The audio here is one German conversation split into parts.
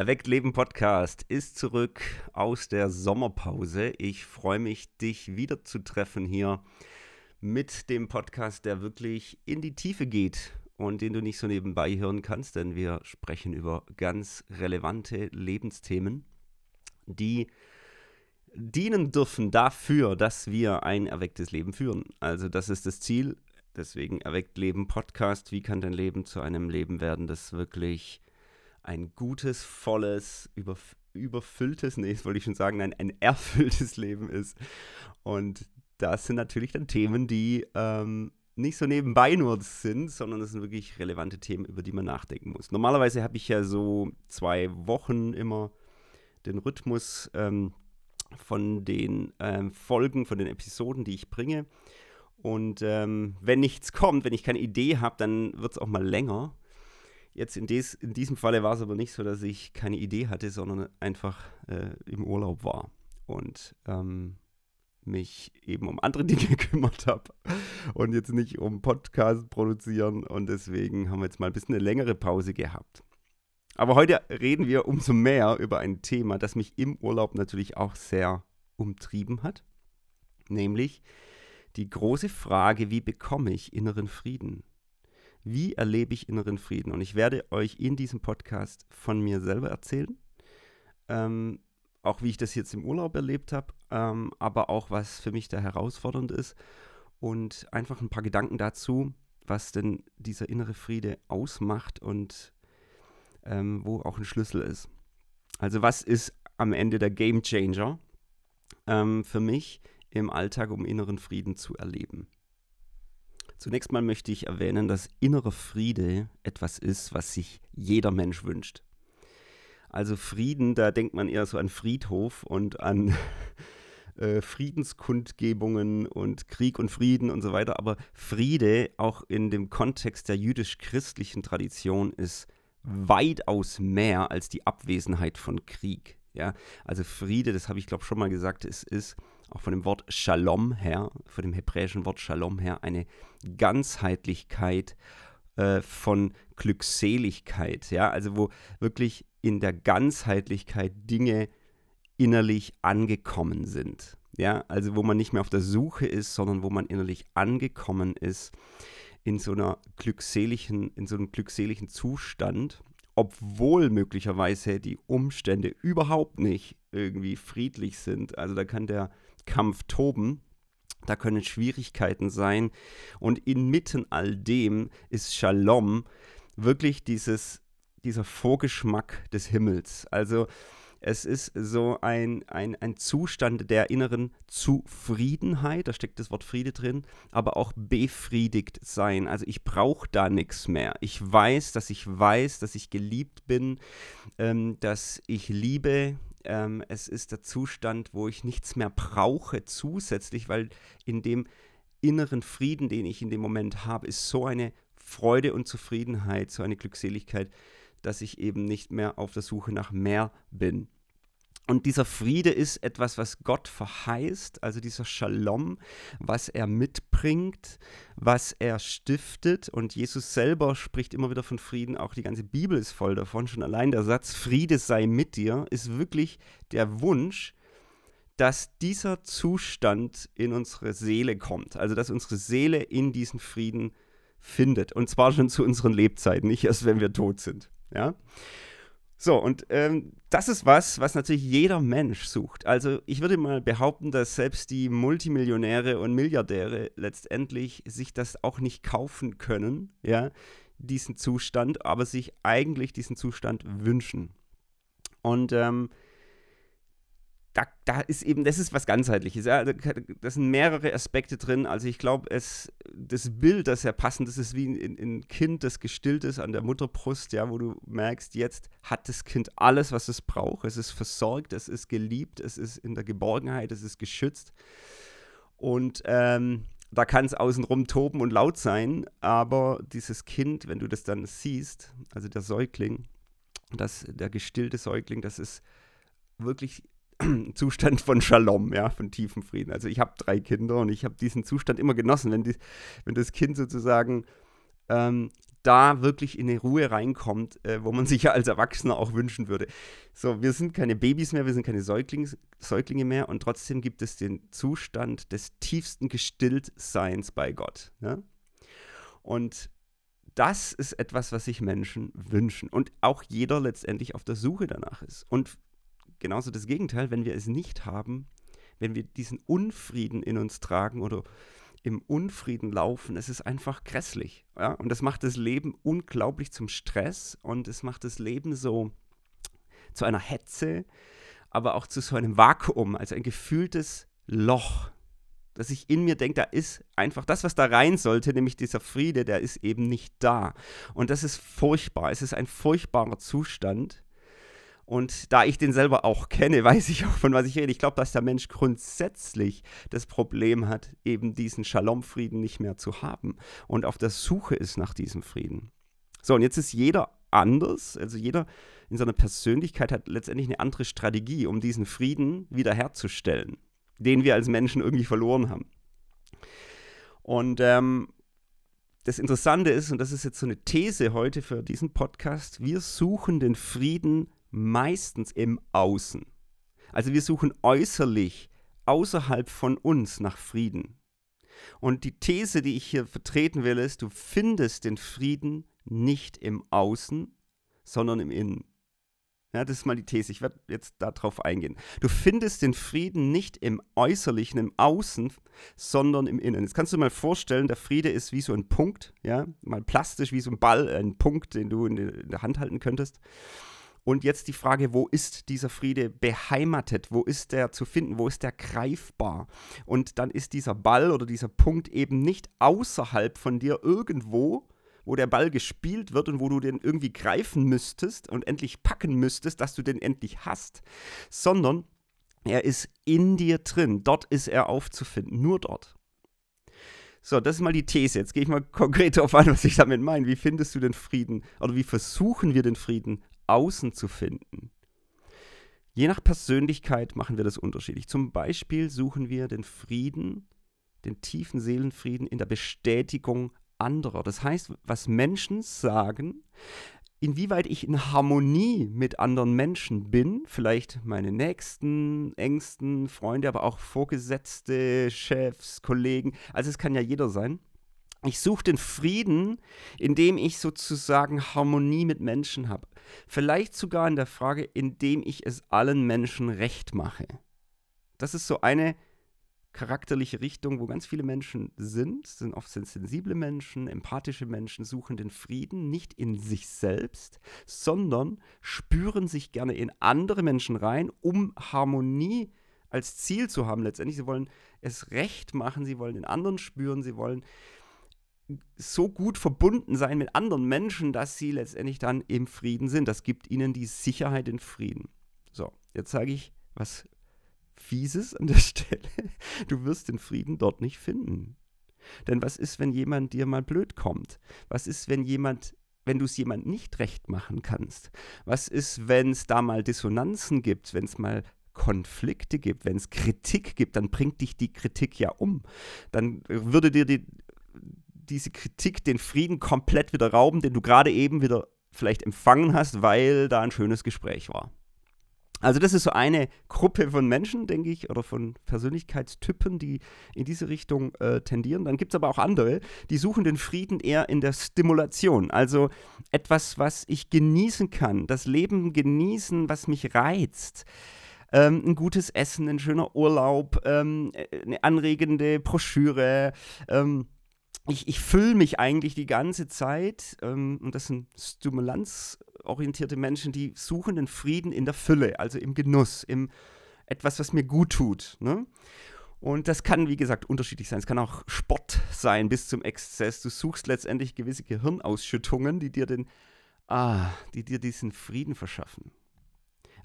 Erweckt Leben Podcast ist zurück aus der Sommerpause. Ich freue mich, dich wieder zu treffen hier mit dem Podcast, der wirklich in die Tiefe geht und den du nicht so nebenbei hören kannst, denn wir sprechen über ganz relevante Lebensthemen, die dienen dürfen dafür, dass wir ein erwecktes Leben führen. Also das ist das Ziel. Deswegen erweckt Leben Podcast. Wie kann dein Leben zu einem Leben werden, das wirklich ein gutes, volles, überf überfülltes, nee, das wollte ich schon sagen, nein, ein erfülltes Leben ist. Und das sind natürlich dann Themen, die ähm, nicht so nebenbei nur sind, sondern das sind wirklich relevante Themen, über die man nachdenken muss. Normalerweise habe ich ja so zwei Wochen immer den Rhythmus ähm, von den ähm, Folgen, von den Episoden, die ich bringe. Und ähm, wenn nichts kommt, wenn ich keine Idee habe, dann wird es auch mal länger. Jetzt in, des, in diesem Falle war es aber nicht so, dass ich keine Idee hatte, sondern einfach äh, im Urlaub war und ähm, mich eben um andere Dinge gekümmert habe und jetzt nicht um Podcast produzieren und deswegen haben wir jetzt mal ein bisschen eine längere Pause gehabt. Aber heute reden wir umso mehr über ein Thema, das mich im Urlaub natürlich auch sehr umtrieben hat, nämlich die große Frage, wie bekomme ich inneren Frieden? Wie erlebe ich inneren Frieden? Und ich werde euch in diesem Podcast von mir selber erzählen. Ähm, auch wie ich das jetzt im Urlaub erlebt habe, ähm, aber auch was für mich da herausfordernd ist. Und einfach ein paar Gedanken dazu, was denn dieser innere Friede ausmacht und ähm, wo auch ein Schlüssel ist. Also was ist am Ende der Game Changer ähm, für mich im Alltag, um inneren Frieden zu erleben? Zunächst mal möchte ich erwähnen, dass innerer Friede etwas ist, was sich jeder Mensch wünscht. Also Frieden, da denkt man eher so an Friedhof und an äh, Friedenskundgebungen und Krieg und Frieden und so weiter. Aber Friede, auch in dem Kontext der jüdisch-christlichen Tradition, ist weitaus mehr als die Abwesenheit von Krieg. Ja, also Friede, das habe ich glaube schon mal gesagt, es ist auch von dem Wort Shalom her, von dem hebräischen Wort Shalom her, eine Ganzheitlichkeit äh, von Glückseligkeit. Ja, also wo wirklich in der Ganzheitlichkeit Dinge innerlich angekommen sind. Ja, also wo man nicht mehr auf der Suche ist, sondern wo man innerlich angekommen ist in so einer glückseligen, in so einem glückseligen Zustand obwohl möglicherweise die Umstände überhaupt nicht irgendwie friedlich sind. Also da kann der Kampf toben, da können Schwierigkeiten sein und inmitten all dem ist Shalom wirklich dieses, dieser Vorgeschmack des Himmels. Also es ist so ein, ein, ein Zustand der inneren Zufriedenheit, da steckt das Wort Friede drin, aber auch befriedigt sein. Also ich brauche da nichts mehr. Ich weiß, dass ich weiß, dass ich geliebt bin, ähm, dass ich liebe. Ähm, es ist der Zustand, wo ich nichts mehr brauche zusätzlich, weil in dem inneren Frieden, den ich in dem Moment habe, ist so eine Freude und Zufriedenheit, so eine Glückseligkeit, dass ich eben nicht mehr auf der Suche nach mehr bin. Und dieser Friede ist etwas, was Gott verheißt, also dieser Shalom, was er mitbringt, was er stiftet. Und Jesus selber spricht immer wieder von Frieden, auch die ganze Bibel ist voll davon. Schon allein der Satz Friede sei mit dir ist wirklich der Wunsch, dass dieser Zustand in unsere Seele kommt. Also dass unsere Seele in diesen Frieden findet. Und zwar schon zu unseren Lebzeiten, nicht erst, wenn wir tot sind. Ja. So, und ähm, das ist was, was natürlich jeder Mensch sucht. Also ich würde mal behaupten, dass selbst die Multimillionäre und Milliardäre letztendlich sich das auch nicht kaufen können, ja, diesen Zustand, aber sich eigentlich diesen Zustand wünschen. Und ähm, da, da ist eben, das ist was ganzheitliches. Ja? Da sind mehrere Aspekte drin. Also ich glaube, das Bild, das ja passend ist, ist wie ein, ein, Kind, das gestillt ist an der Mutterbrust, ja, wo du merkst, jetzt hat das Kind alles, was es braucht. Es ist versorgt, es ist geliebt, es ist in der Geborgenheit, es ist geschützt. Und ähm, da kann es außenrum toben und laut sein, aber dieses Kind, wenn du das dann siehst, also der Säugling, das, der gestillte Säugling, das ist wirklich Zustand von Shalom, ja, von tiefem Frieden. Also ich habe drei Kinder und ich habe diesen Zustand immer genossen, wenn, die, wenn das Kind sozusagen ähm, da wirklich in eine Ruhe reinkommt, äh, wo man sich ja als Erwachsener auch wünschen würde. So, wir sind keine Babys mehr, wir sind keine Säuglings Säuglinge mehr und trotzdem gibt es den Zustand des tiefsten Gestilltseins bei Gott. Ja? Und das ist etwas, was sich Menschen wünschen und auch jeder letztendlich auf der Suche danach ist. Und genauso das Gegenteil, wenn wir es nicht haben, wenn wir diesen Unfrieden in uns tragen oder im Unfrieden laufen, es ist einfach grässlich. Ja? Und das macht das Leben unglaublich zum Stress und es macht das Leben so zu einer Hetze, aber auch zu so einem Vakuum, also ein gefühltes Loch, dass ich in mir denke, da ist einfach das, was da rein sollte, nämlich dieser Friede, der ist eben nicht da. Und das ist furchtbar. Es ist ein furchtbarer Zustand. Und da ich den selber auch kenne, weiß ich auch, von was ich rede. Ich glaube, dass der Mensch grundsätzlich das Problem hat, eben diesen Shalom-Frieden nicht mehr zu haben und auf der Suche ist nach diesem Frieden. So, und jetzt ist jeder anders. Also jeder in seiner Persönlichkeit hat letztendlich eine andere Strategie, um diesen Frieden wiederherzustellen, den wir als Menschen irgendwie verloren haben. Und ähm, das Interessante ist, und das ist jetzt so eine These heute für diesen Podcast, wir suchen den Frieden meistens im Außen. Also wir suchen äußerlich, außerhalb von uns nach Frieden. Und die These, die ich hier vertreten will, ist, du findest den Frieden nicht im Außen, sondern im Innen. Ja, das ist mal die These. Ich werde jetzt darauf eingehen. Du findest den Frieden nicht im Äußerlichen, im Außen, sondern im Innen. Jetzt kannst du dir mal vorstellen, der Friede ist wie so ein Punkt, ja, mal plastisch wie so ein Ball, ein Punkt, den du in der Hand halten könntest. Und jetzt die Frage, wo ist dieser Friede beheimatet? Wo ist der zu finden? Wo ist der greifbar? Und dann ist dieser Ball oder dieser Punkt eben nicht außerhalb von dir irgendwo, wo der Ball gespielt wird und wo du den irgendwie greifen müsstest und endlich packen müsstest, dass du den endlich hast, sondern er ist in dir drin. Dort ist er aufzufinden, nur dort. So, das ist mal die These. Jetzt gehe ich mal konkret darauf ein, was ich damit meine. Wie findest du den Frieden oder wie versuchen wir den Frieden außen zu finden. Je nach Persönlichkeit machen wir das unterschiedlich. Zum Beispiel suchen wir den Frieden, den tiefen Seelenfrieden in der Bestätigung anderer. Das heißt, was Menschen sagen, inwieweit ich in Harmonie mit anderen Menschen bin, vielleicht meine nächsten, engsten Freunde, aber auch Vorgesetzte, Chefs, Kollegen, also es kann ja jeder sein. Ich suche den Frieden, indem ich sozusagen Harmonie mit Menschen habe. Vielleicht sogar in der Frage, indem ich es allen Menschen recht mache. Das ist so eine charakterliche Richtung, wo ganz viele Menschen sind, sind oft sensible Menschen, empathische Menschen, suchen den Frieden nicht in sich selbst, sondern spüren sich gerne in andere Menschen rein, um Harmonie als Ziel zu haben letztendlich. Sie wollen es recht machen, sie wollen den anderen spüren, sie wollen so gut verbunden sein mit anderen Menschen, dass sie letztendlich dann im Frieden sind. Das gibt ihnen die Sicherheit in Frieden. So, jetzt sage ich was Fieses an der Stelle. Du wirst den Frieden dort nicht finden. Denn was ist, wenn jemand dir mal blöd kommt? Was ist, wenn jemand, wenn du es jemand nicht recht machen kannst? Was ist, wenn es da mal Dissonanzen gibt, wenn es mal Konflikte gibt, wenn es Kritik gibt, dann bringt dich die Kritik ja um. Dann würde dir die, diese Kritik den Frieden komplett wieder rauben, den du gerade eben wieder vielleicht empfangen hast, weil da ein schönes Gespräch war. Also das ist so eine Gruppe von Menschen, denke ich, oder von Persönlichkeitstypen, die in diese Richtung äh, tendieren. Dann gibt es aber auch andere, die suchen den Frieden eher in der Stimulation. Also etwas, was ich genießen kann, das Leben genießen, was mich reizt. Ähm, ein gutes Essen, ein schöner Urlaub, ähm, äh, eine anregende Broschüre. Ähm, ich, ich fülle mich eigentlich die ganze Zeit, ähm, und das sind stimulanzorientierte Menschen, die suchen den Frieden in der Fülle, also im Genuss, im etwas, was mir gut tut. Ne? Und das kann, wie gesagt, unterschiedlich sein. Es kann auch Sport sein bis zum Exzess. Du suchst letztendlich gewisse Gehirnausschüttungen, die dir den, ah, die dir diesen Frieden verschaffen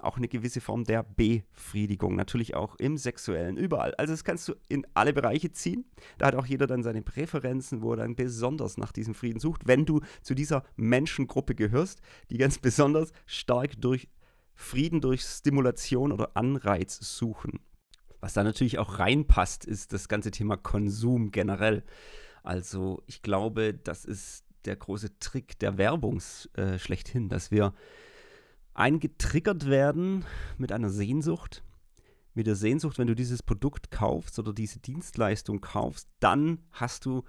auch eine gewisse Form der Befriedigung. Natürlich auch im Sexuellen, überall. Also das kannst du in alle Bereiche ziehen. Da hat auch jeder dann seine Präferenzen, wo er dann besonders nach diesem Frieden sucht, wenn du zu dieser Menschengruppe gehörst, die ganz besonders stark durch Frieden, durch Stimulation oder Anreiz suchen. Was da natürlich auch reinpasst, ist das ganze Thema Konsum generell. Also ich glaube, das ist der große Trick der Werbung äh, schlechthin, dass wir eingetriggert werden mit einer Sehnsucht. Mit der Sehnsucht, wenn du dieses Produkt kaufst oder diese Dienstleistung kaufst, dann hast du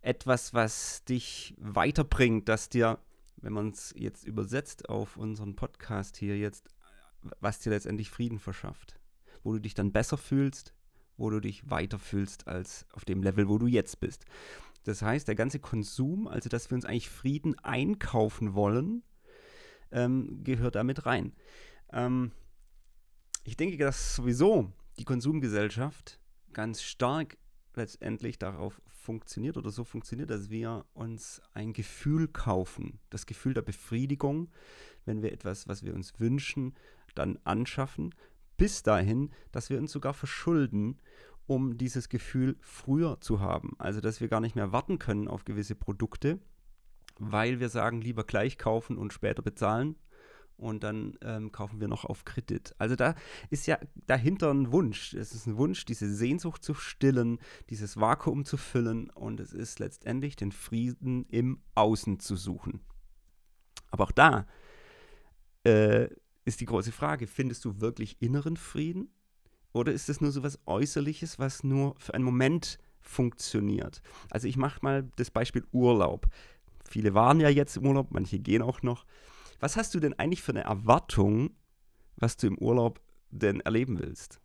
etwas, was dich weiterbringt, das dir, wenn man es jetzt übersetzt auf unseren Podcast hier jetzt, was dir letztendlich Frieden verschafft. Wo du dich dann besser fühlst, wo du dich weiter fühlst als auf dem Level, wo du jetzt bist. Das heißt, der ganze Konsum, also dass wir uns eigentlich Frieden einkaufen wollen, ähm, gehört damit rein. Ähm, ich denke, dass sowieso die Konsumgesellschaft ganz stark letztendlich darauf funktioniert oder so funktioniert, dass wir uns ein Gefühl kaufen. Das Gefühl der Befriedigung, wenn wir etwas, was wir uns wünschen, dann anschaffen, bis dahin, dass wir uns sogar verschulden, um dieses Gefühl früher zu haben. Also, dass wir gar nicht mehr warten können auf gewisse Produkte, weil wir sagen, lieber gleich kaufen und später bezahlen. Und dann ähm, kaufen wir noch auf Kredit. Also da ist ja dahinter ein Wunsch. Es ist ein Wunsch, diese Sehnsucht zu stillen, dieses Vakuum zu füllen. Und es ist letztendlich den Frieden im Außen zu suchen. Aber auch da äh, ist die große Frage, findest du wirklich inneren Frieden? Oder ist es nur so was Äußerliches, was nur für einen Moment funktioniert? Also ich mache mal das Beispiel Urlaub. Viele waren ja jetzt im Urlaub, manche gehen auch noch. Was hast du denn eigentlich für eine Erwartung, was du im Urlaub denn erleben willst?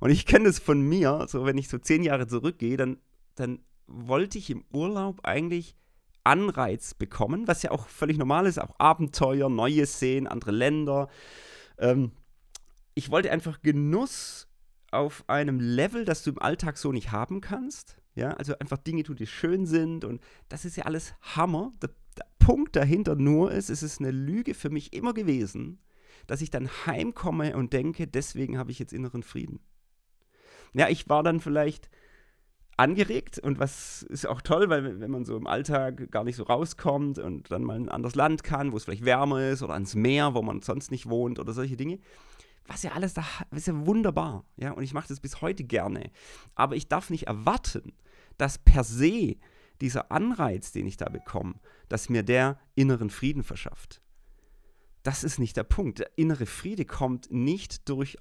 Und ich kenne das von mir, so wenn ich so zehn Jahre zurückgehe, dann, dann wollte ich im Urlaub eigentlich Anreiz bekommen, was ja auch völlig normal ist, auch Abenteuer, neue sehen, andere Länder. Ähm, ich wollte einfach Genuss auf einem Level, das du im Alltag so nicht haben kannst. Ja, also einfach Dinge tun, die schön sind und das ist ja alles Hammer. Der, der Punkt dahinter nur ist, es ist eine Lüge für mich immer gewesen, dass ich dann heimkomme und denke, deswegen habe ich jetzt inneren Frieden. Ja, ich war dann vielleicht angeregt und was ist auch toll, weil wenn man so im Alltag gar nicht so rauskommt und dann mal in ein anderes Land kann, wo es vielleicht wärmer ist oder ans Meer, wo man sonst nicht wohnt oder solche Dinge, was ja alles da ist ja wunderbar, ja, und ich mache das bis heute gerne, aber ich darf nicht erwarten, dass per se dieser Anreiz, den ich da bekomme, dass mir der inneren Frieden verschafft. Das ist nicht der Punkt. Der innere Friede kommt nicht durch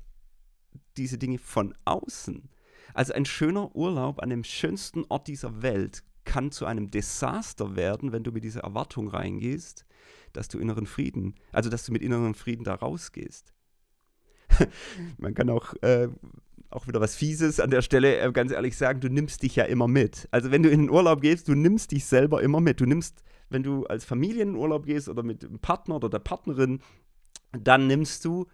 diese Dinge von außen, also ein schöner Urlaub an dem schönsten Ort dieser Welt kann zu einem Desaster werden, wenn du mit dieser Erwartung reingehst, dass du inneren Frieden, also dass du mit innerem Frieden da rausgehst. Man kann auch, äh, auch wieder was Fieses an der Stelle äh, ganz ehrlich sagen, du nimmst dich ja immer mit. Also wenn du in den Urlaub gehst, du nimmst dich selber immer mit. Du nimmst, wenn du als Familie in den Urlaub gehst oder mit dem Partner oder der Partnerin, dann nimmst du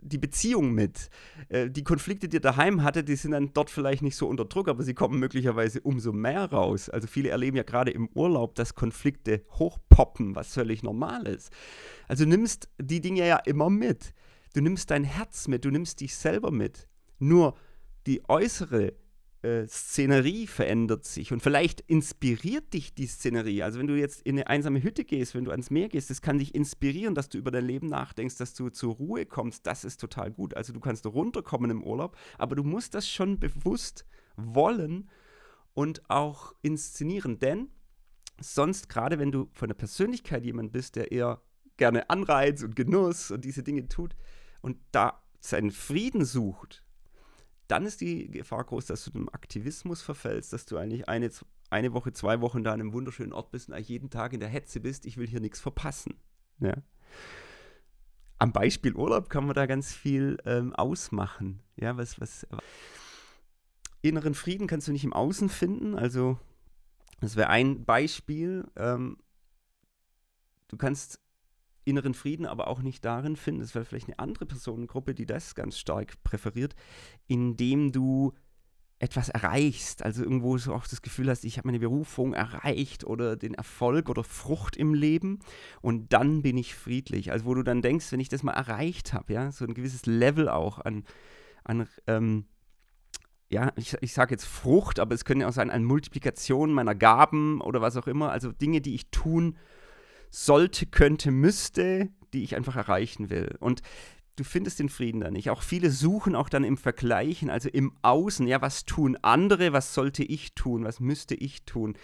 die Beziehung mit. Äh, die Konflikte, die ihr daheim hattet, die sind dann dort vielleicht nicht so unter Druck, aber sie kommen möglicherweise umso mehr raus. Also viele erleben ja gerade im Urlaub, dass Konflikte hochpoppen, was völlig normal ist. Also nimmst die Dinge ja immer mit. Du nimmst dein Herz mit, du nimmst dich selber mit. Nur die äußere äh, Szenerie verändert sich und vielleicht inspiriert dich die Szenerie. Also wenn du jetzt in eine einsame Hütte gehst, wenn du ans Meer gehst, das kann dich inspirieren, dass du über dein Leben nachdenkst, dass du zur Ruhe kommst. Das ist total gut. Also du kannst runterkommen im Urlaub, aber du musst das schon bewusst wollen und auch inszenieren, denn sonst gerade wenn du von der Persönlichkeit jemand bist, der eher gerne Anreiz und Genuss und diese Dinge tut und da seinen Frieden sucht, dann ist die Gefahr groß, dass du dem Aktivismus verfällst, dass du eigentlich eine, eine Woche, zwei Wochen da an einem wunderschönen Ort bist und eigentlich jeden Tag in der Hetze bist, ich will hier nichts verpassen. Ja. Am Beispiel Urlaub kann man da ganz viel ähm, ausmachen. Ja, was, was. Inneren Frieden kannst du nicht im Außen finden. Also, das wäre ein Beispiel. Ähm, du kannst inneren Frieden aber auch nicht darin finden, das wäre vielleicht eine andere Personengruppe, die das ganz stark präferiert, indem du etwas erreichst, also irgendwo so auch das Gefühl hast, ich habe meine Berufung erreicht oder den Erfolg oder Frucht im Leben und dann bin ich friedlich. Also wo du dann denkst, wenn ich das mal erreicht habe, ja, so ein gewisses Level auch an, an ähm, ja, ich, ich sage jetzt Frucht, aber es könnte auch sein an Multiplikation meiner Gaben oder was auch immer, also Dinge, die ich tun sollte, könnte, müsste, die ich einfach erreichen will. Und du findest den Frieden da nicht. Auch viele suchen auch dann im Vergleichen, also im Außen, ja, was tun andere, was sollte ich tun, was müsste ich tun.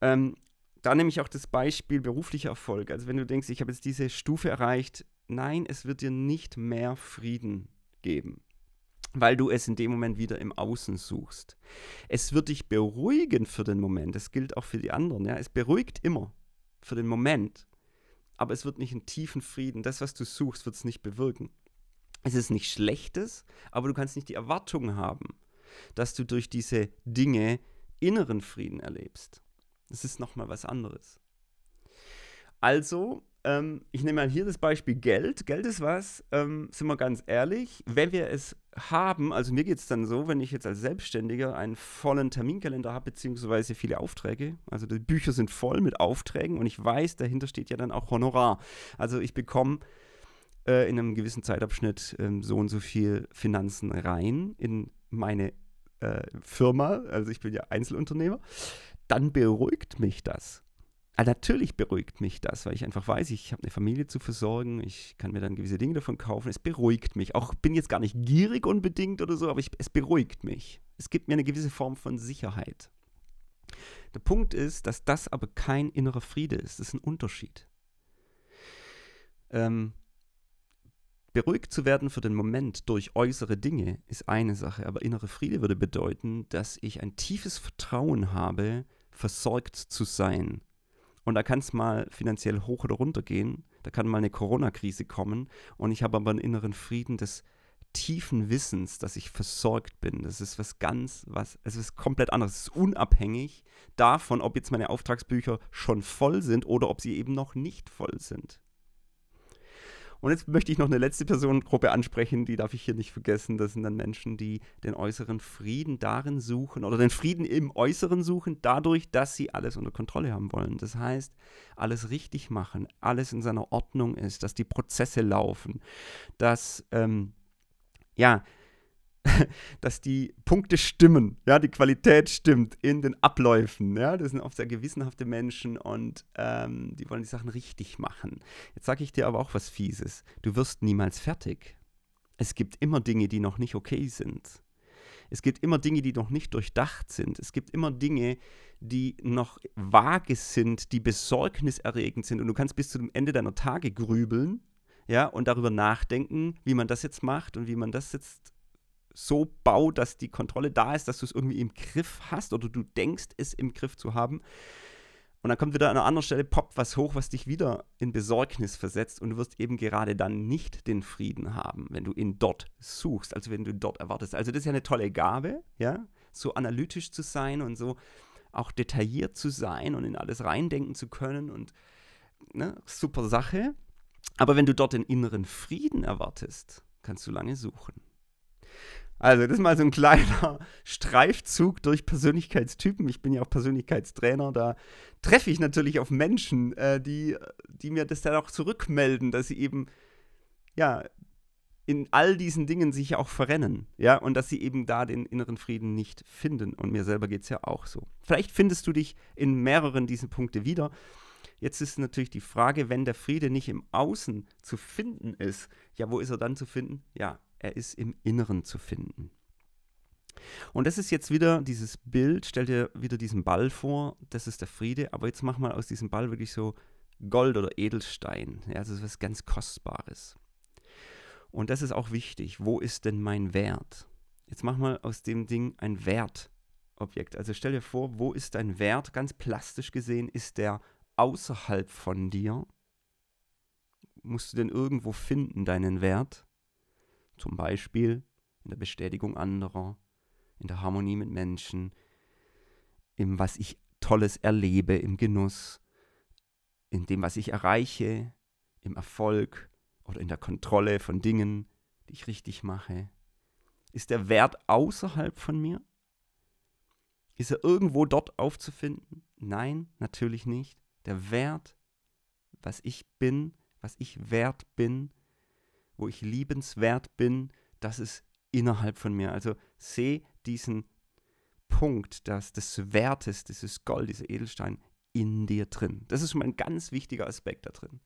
Ähm, da nehme ich auch das Beispiel beruflicher Erfolg. Also wenn du denkst, ich habe jetzt diese Stufe erreicht, nein, es wird dir nicht mehr Frieden geben, weil du es in dem Moment wieder im Außen suchst. Es wird dich beruhigen für den Moment. Das gilt auch für die anderen. Ja? Es beruhigt immer für den Moment, aber es wird nicht einen tiefen Frieden. Das, was du suchst, wird es nicht bewirken. Es ist nicht Schlechtes, aber du kannst nicht die Erwartung haben, dass du durch diese Dinge inneren Frieden erlebst. Das ist nochmal was anderes. Also, ähm, ich nehme mal hier das Beispiel Geld. Geld ist was, ähm, sind wir ganz ehrlich, wenn wir es haben, also mir geht es dann so, wenn ich jetzt als Selbstständiger einen vollen Terminkalender habe, beziehungsweise viele Aufträge, also die Bücher sind voll mit Aufträgen und ich weiß, dahinter steht ja dann auch Honorar. Also ich bekomme äh, in einem gewissen Zeitabschnitt äh, so und so viel Finanzen rein in meine äh, Firma, also ich bin ja Einzelunternehmer, dann beruhigt mich das. Also natürlich beruhigt mich das, weil ich einfach weiß, ich habe eine Familie zu versorgen, ich kann mir dann gewisse Dinge davon kaufen. Es beruhigt mich. Auch bin jetzt gar nicht gierig unbedingt oder so, aber ich, es beruhigt mich. Es gibt mir eine gewisse Form von Sicherheit. Der Punkt ist, dass das aber kein innerer Friede ist. Das ist ein Unterschied. Ähm, beruhigt zu werden für den Moment durch äußere Dinge ist eine Sache, aber innere Friede würde bedeuten, dass ich ein tiefes Vertrauen habe, versorgt zu sein und da kann es mal finanziell hoch oder runter gehen. Da kann mal eine Corona-Krise kommen. Und ich habe aber einen inneren Frieden des tiefen Wissens, dass ich versorgt bin. Das ist was ganz, was, es ist komplett anderes. Es ist unabhängig davon, ob jetzt meine Auftragsbücher schon voll sind oder ob sie eben noch nicht voll sind. Und jetzt möchte ich noch eine letzte Personengruppe ansprechen, die darf ich hier nicht vergessen. Das sind dann Menschen, die den äußeren Frieden darin suchen oder den Frieden im Äußeren suchen, dadurch, dass sie alles unter Kontrolle haben wollen. Das heißt, alles richtig machen, alles in seiner Ordnung ist, dass die Prozesse laufen, dass ähm, ja, dass die Punkte stimmen, ja, die Qualität stimmt in den Abläufen, ja, das sind oft sehr gewissenhafte Menschen und ähm, die wollen die Sachen richtig machen. Jetzt sage ich dir aber auch was Fieses, du wirst niemals fertig. Es gibt immer Dinge, die noch nicht okay sind. Es gibt immer Dinge, die noch nicht durchdacht sind. Es gibt immer Dinge, die noch vage sind, die besorgniserregend sind und du kannst bis zu dem Ende deiner Tage grübeln, ja, und darüber nachdenken, wie man das jetzt macht und wie man das jetzt so baut, dass die Kontrolle da ist, dass du es irgendwie im Griff hast oder du denkst, es im Griff zu haben. Und dann kommt wieder an einer anderen Stelle, poppt was hoch, was dich wieder in Besorgnis versetzt und du wirst eben gerade dann nicht den Frieden haben, wenn du ihn dort suchst, also wenn du dort erwartest. Also das ist ja eine tolle Gabe, ja, so analytisch zu sein und so auch detailliert zu sein und in alles reindenken zu können und ne, super Sache. Aber wenn du dort den inneren Frieden erwartest, kannst du lange suchen. Also, das ist mal so ein kleiner Streifzug durch Persönlichkeitstypen. Ich bin ja auch Persönlichkeitstrainer. Da treffe ich natürlich auf Menschen, äh, die, die mir das dann auch zurückmelden, dass sie eben, ja, in all diesen Dingen sich auch verrennen, ja, und dass sie eben da den inneren Frieden nicht finden. Und mir selber geht es ja auch so. Vielleicht findest du dich in mehreren dieser Punkte wieder. Jetzt ist natürlich die Frage, wenn der Friede nicht im Außen zu finden ist, ja, wo ist er dann zu finden? Ja, er ist im Inneren zu finden. Und das ist jetzt wieder dieses Bild, stell dir wieder diesen Ball vor, das ist der Friede, aber jetzt mach mal aus diesem Ball wirklich so Gold oder Edelstein. Ja, das ist was ganz Kostbares. Und das ist auch wichtig. Wo ist denn mein Wert? Jetzt mach mal aus dem Ding ein Wertobjekt. Also stell dir vor, wo ist dein Wert? Ganz plastisch gesehen ist der außerhalb von dir. Musst du denn irgendwo finden, deinen Wert? Zum Beispiel in der Bestätigung anderer, in der Harmonie mit Menschen, im was ich Tolles erlebe, im Genuss, in dem, was ich erreiche, im Erfolg oder in der Kontrolle von Dingen, die ich richtig mache. Ist der Wert außerhalb von mir? Ist er irgendwo dort aufzufinden? Nein, natürlich nicht. Der Wert, was ich bin, was ich wert bin, wo ich liebenswert bin, das ist innerhalb von mir. Also sehe diesen Punkt, dass des Wertes, dieses Gold, dieser Edelstein in dir drin. Das ist schon mal ein ganz wichtiger Aspekt da drin.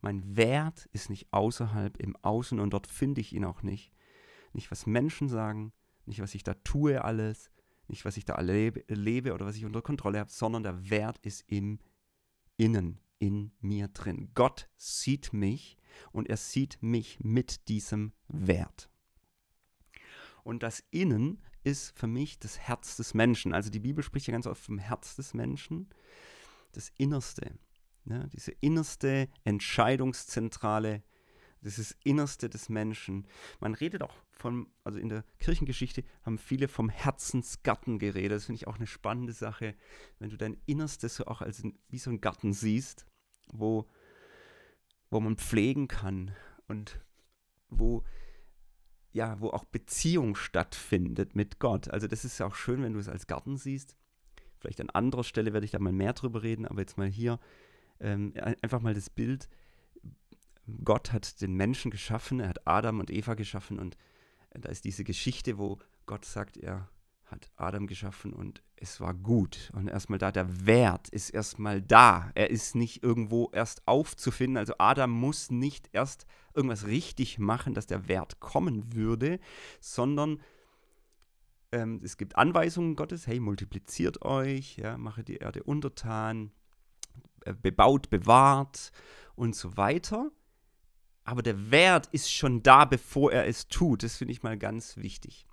Mein Wert ist nicht außerhalb, im Außen und dort finde ich ihn auch nicht. Nicht, was Menschen sagen, nicht, was ich da tue alles, nicht, was ich da erlebe, lebe oder was ich unter Kontrolle habe, sondern der Wert ist in innen, in mir drin. Gott sieht mich und er sieht mich mit diesem Wert. Und das Innen ist für mich das Herz des Menschen. Also die Bibel spricht ja ganz oft vom Herz des Menschen, das Innerste. Ja, diese innerste Entscheidungszentrale, dieses Innerste des Menschen. Man redet auch von, also in der Kirchengeschichte haben viele vom Herzensgarten geredet. Das finde ich auch eine spannende Sache, wenn du dein Innerstes so auch als wie so ein Garten siehst, wo, wo man pflegen kann und wo ja, wo auch Beziehung stattfindet mit Gott. Also das ist ja auch schön, wenn du es als Garten siehst. Vielleicht an anderer Stelle werde ich da mal mehr drüber reden, aber jetzt mal hier ähm, einfach mal das Bild. Gott hat den Menschen geschaffen, er hat Adam und Eva geschaffen und äh, da ist diese Geschichte, wo Gott sagt, er hat Adam geschaffen und es war gut. Und erstmal da, der Wert ist erstmal da. Er ist nicht irgendwo erst aufzufinden. Also Adam muss nicht erst irgendwas richtig machen, dass der Wert kommen würde, sondern ähm, es gibt Anweisungen Gottes, hey, multipliziert euch, ja, mache die Erde untertan, äh, bebaut, bewahrt und so weiter. Aber der Wert ist schon da, bevor er es tut. Das finde ich mal ganz wichtig.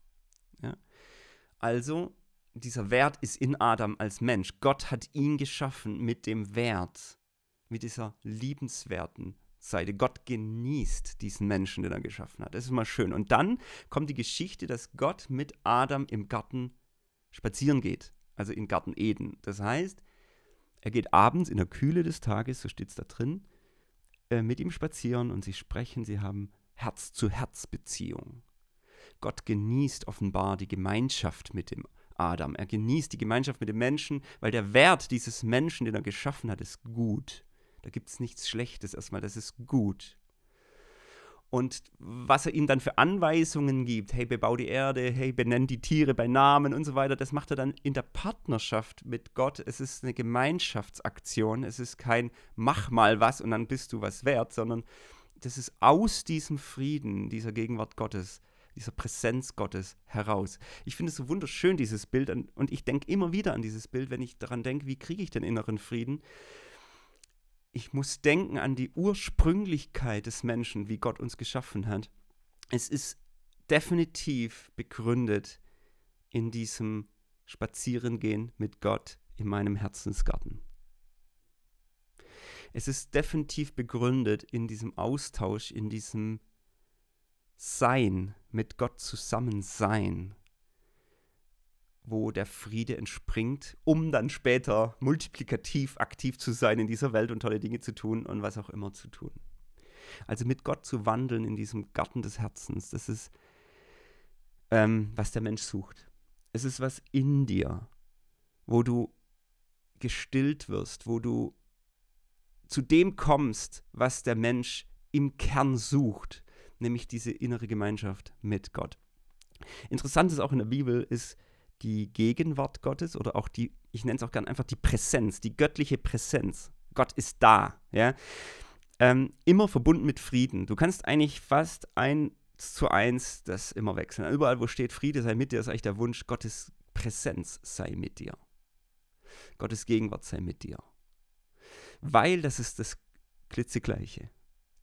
Also, dieser Wert ist in Adam als Mensch. Gott hat ihn geschaffen mit dem Wert, mit dieser liebenswerten Seite. Gott genießt diesen Menschen, den er geschaffen hat. Das ist mal schön. Und dann kommt die Geschichte, dass Gott mit Adam im Garten spazieren geht. Also im Garten Eden. Das heißt, er geht abends in der Kühle des Tages, so steht es da drin, äh, mit ihm spazieren und sie sprechen, sie haben Herz-zu-Herz-Beziehung. Gott genießt offenbar die Gemeinschaft mit dem Adam. Er genießt die Gemeinschaft mit dem Menschen, weil der Wert dieses Menschen, den er geschaffen hat, ist gut. Da gibt es nichts Schlechtes erstmal, das ist gut. Und was er ihm dann für Anweisungen gibt, hey, bebau die Erde, hey, benenn die Tiere bei Namen und so weiter, das macht er dann in der Partnerschaft mit Gott. Es ist eine Gemeinschaftsaktion, es ist kein mach mal was und dann bist du was wert, sondern das ist aus diesem Frieden, dieser Gegenwart Gottes, dieser Präsenz Gottes heraus. Ich finde es so wunderschön, dieses Bild, und ich denke immer wieder an dieses Bild, wenn ich daran denke, wie kriege ich den inneren Frieden. Ich muss denken an die Ursprünglichkeit des Menschen, wie Gott uns geschaffen hat. Es ist definitiv begründet in diesem Spazierengehen mit Gott in meinem Herzensgarten. Es ist definitiv begründet in diesem Austausch, in diesem sein, mit Gott zusammen sein, wo der Friede entspringt, um dann später multiplikativ aktiv zu sein in dieser Welt und tolle Dinge zu tun und was auch immer zu tun. Also mit Gott zu wandeln in diesem Garten des Herzens, das ist, ähm, was der Mensch sucht. Es ist was in dir, wo du gestillt wirst, wo du zu dem kommst, was der Mensch im Kern sucht nämlich diese innere Gemeinschaft mit Gott. Interessant ist auch in der Bibel ist die Gegenwart Gottes oder auch die, ich nenne es auch gerne einfach die Präsenz, die göttliche Präsenz. Gott ist da, ja. Ähm, immer verbunden mit Frieden. Du kannst eigentlich fast eins zu eins das immer wechseln. Überall, wo steht Friede sei mit dir, ist eigentlich der Wunsch, Gottes Präsenz sei mit dir. Gottes Gegenwart sei mit dir. Weil das ist das klitzegleiche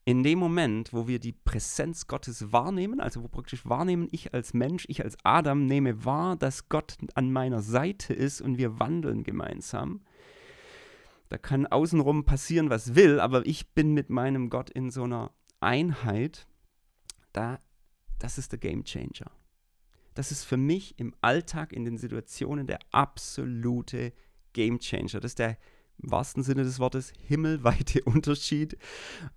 in dem Moment, wo wir die Präsenz Gottes wahrnehmen, also wo praktisch wahrnehmen, ich als Mensch, ich als Adam nehme wahr, dass Gott an meiner Seite ist und wir wandeln gemeinsam. Da kann außenrum passieren, was will, aber ich bin mit meinem Gott in so einer Einheit. Da, das ist der Game Changer. Das ist für mich im Alltag, in den Situationen der absolute Game Changer. Das ist der im wahrsten Sinne des Wortes himmelweite Unterschied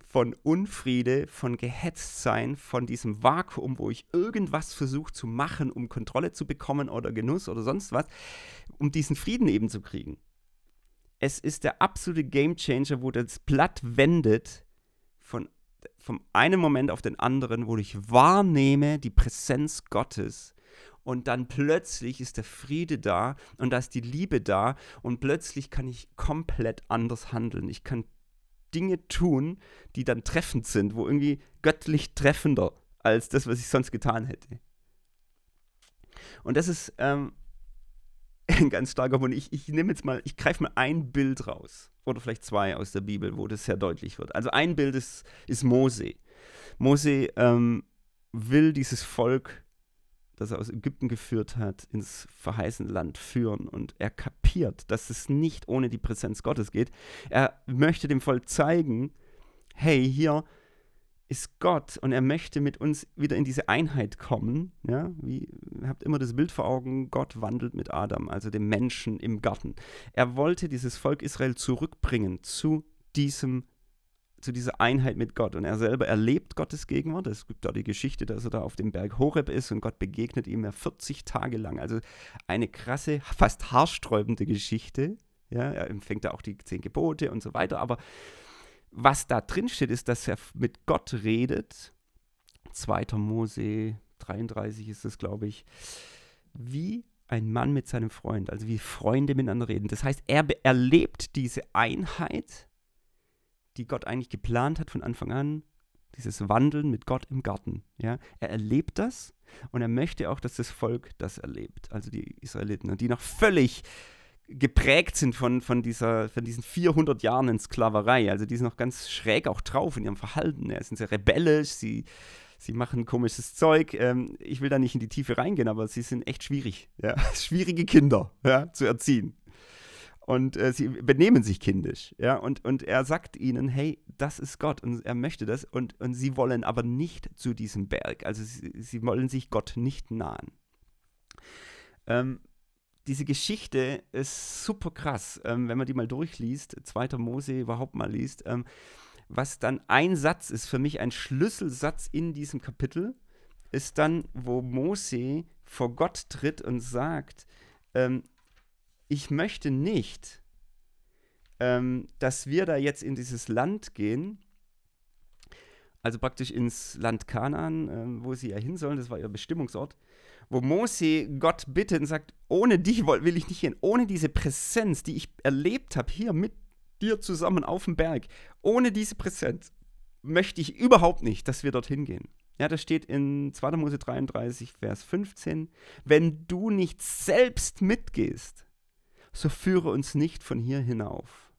von Unfriede, von Gehetztsein, von diesem Vakuum, wo ich irgendwas versuche zu machen, um Kontrolle zu bekommen oder Genuss oder sonst was, um diesen Frieden eben zu kriegen. Es ist der absolute Gamechanger, wo das Blatt wendet von vom einen Moment auf den anderen, wo ich wahrnehme die Präsenz Gottes und dann plötzlich ist der Friede da und da ist die Liebe da und plötzlich kann ich komplett anders handeln. Ich kann Dinge tun, die dann treffend sind, wo irgendwie göttlich treffender als das, was ich sonst getan hätte. Und das ist ähm, ein ganz starker Wunsch. Ich, ich nehme jetzt mal, ich greife mal ein Bild raus. Oder vielleicht zwei aus der Bibel, wo das sehr deutlich wird. Also ein Bild ist, ist Mose. Mose ähm, will dieses Volk, das er aus Ägypten geführt hat, ins verheißene Land führen. Und er kapiert, dass es nicht ohne die Präsenz Gottes geht. Er möchte dem Volk zeigen, hey, hier ist Gott und er möchte mit uns wieder in diese Einheit kommen. Ja, wie, habt immer das Bild vor Augen, Gott wandelt mit Adam, also dem Menschen im Garten. Er wollte dieses Volk Israel zurückbringen zu diesem zu dieser Einheit mit Gott. Und er selber erlebt Gottes Gegenwart. Es gibt da die Geschichte, dass er da auf dem Berg Horeb ist und Gott begegnet ihm ja 40 Tage lang. Also eine krasse, fast haarsträubende Geschichte. Ja, er empfängt da auch die zehn Gebote und so weiter. Aber was da drin steht, ist, dass er mit Gott redet. 2. Mose 33 ist es, glaube ich. Wie ein Mann mit seinem Freund, also wie Freunde miteinander reden. Das heißt, er erlebt diese Einheit, die Gott eigentlich geplant hat von Anfang an, dieses Wandeln mit Gott im Garten. Ja? Er erlebt das und er möchte auch, dass das Volk das erlebt, also die Israeliten, und die noch völlig geprägt sind von, von, dieser, von diesen 400 Jahren in Sklaverei. Also die sind noch ganz schräg auch drauf in ihrem Verhalten. Ja, sind sehr rebellisch, sie, sie machen komisches Zeug. Ähm, ich will da nicht in die Tiefe reingehen, aber sie sind echt schwierig. Ja? Schwierige Kinder ja, zu erziehen. Und äh, sie benehmen sich kindisch. Ja? Und, und er sagt ihnen, hey, das ist Gott und er möchte das. Und, und sie wollen aber nicht zu diesem Berg. Also sie, sie wollen sich Gott nicht nahen. Ähm, diese Geschichte ist super krass, ähm, wenn man die mal durchliest, 2. Mose überhaupt mal liest. Ähm, was dann ein Satz ist, für mich ein Schlüsselsatz in diesem Kapitel, ist dann, wo Mose vor Gott tritt und sagt, ähm, ich möchte nicht, ähm, dass wir da jetzt in dieses Land gehen, also praktisch ins Land Kanaan, äh, wo sie ja hin sollen, das war ihr Bestimmungsort, wo Mose Gott bittet und sagt, ohne dich will ich nicht gehen, ohne diese Präsenz, die ich erlebt habe hier mit dir zusammen auf dem Berg, ohne diese Präsenz möchte ich überhaupt nicht, dass wir dorthin gehen. Ja, das steht in 2. Mose 33, Vers 15. Wenn du nicht selbst mitgehst, so führe uns nicht von hier hinauf.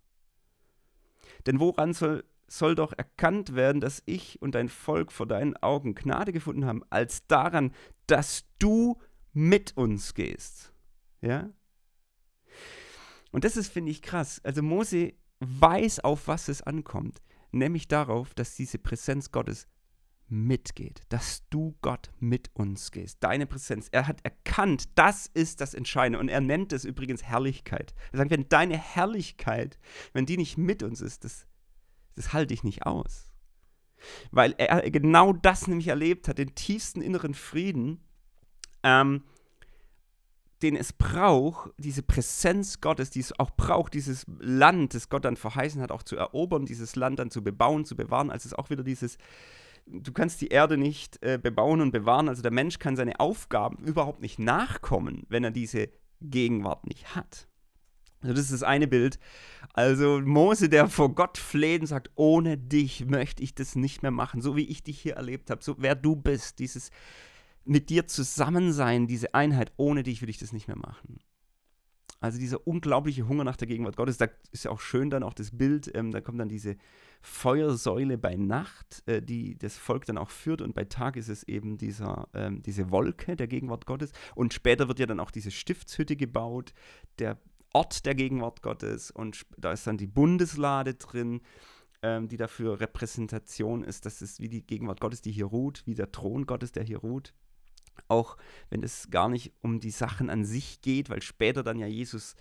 Denn woran soll soll doch erkannt werden, dass ich und dein Volk vor deinen Augen Gnade gefunden haben, als daran, dass du mit uns gehst. Ja? Und das ist, finde ich, krass. Also Mose weiß, auf was es ankommt, nämlich darauf, dass diese Präsenz Gottes mitgeht, dass du Gott mit uns gehst, deine Präsenz. Er hat erkannt, das ist das Entscheidende und er nennt es übrigens Herrlichkeit. Er sagt, wenn deine Herrlichkeit, wenn die nicht mit uns ist, das das halte ich nicht aus. Weil er genau das nämlich erlebt hat, den tiefsten inneren Frieden, ähm, den es braucht, diese Präsenz Gottes, die es auch braucht, dieses Land, das Gott dann verheißen hat, auch zu erobern, dieses Land dann zu bebauen, zu bewahren. Also es auch wieder dieses, du kannst die Erde nicht äh, bebauen und bewahren. Also der Mensch kann seine Aufgaben überhaupt nicht nachkommen, wenn er diese Gegenwart nicht hat. Also das ist das eine Bild. Also Mose, der vor Gott fleht und sagt, ohne dich möchte ich das nicht mehr machen, so wie ich dich hier erlebt habe, so wer du bist, dieses mit dir zusammen sein, diese Einheit, ohne dich will ich das nicht mehr machen. Also dieser unglaubliche Hunger nach der Gegenwart Gottes, da ist ja auch schön dann auch das Bild, ähm, da kommt dann diese Feuersäule bei Nacht, äh, die das Volk dann auch führt und bei Tag ist es eben dieser, ähm, diese Wolke der Gegenwart Gottes und später wird ja dann auch diese Stiftshütte gebaut, der Ort der Gegenwart Gottes und da ist dann die Bundeslade drin, ähm, die dafür Repräsentation ist. Das ist wie die Gegenwart Gottes, die hier ruht, wie der Thron Gottes, der hier ruht. Auch wenn es gar nicht um die Sachen an sich geht, weil später dann ja Jesus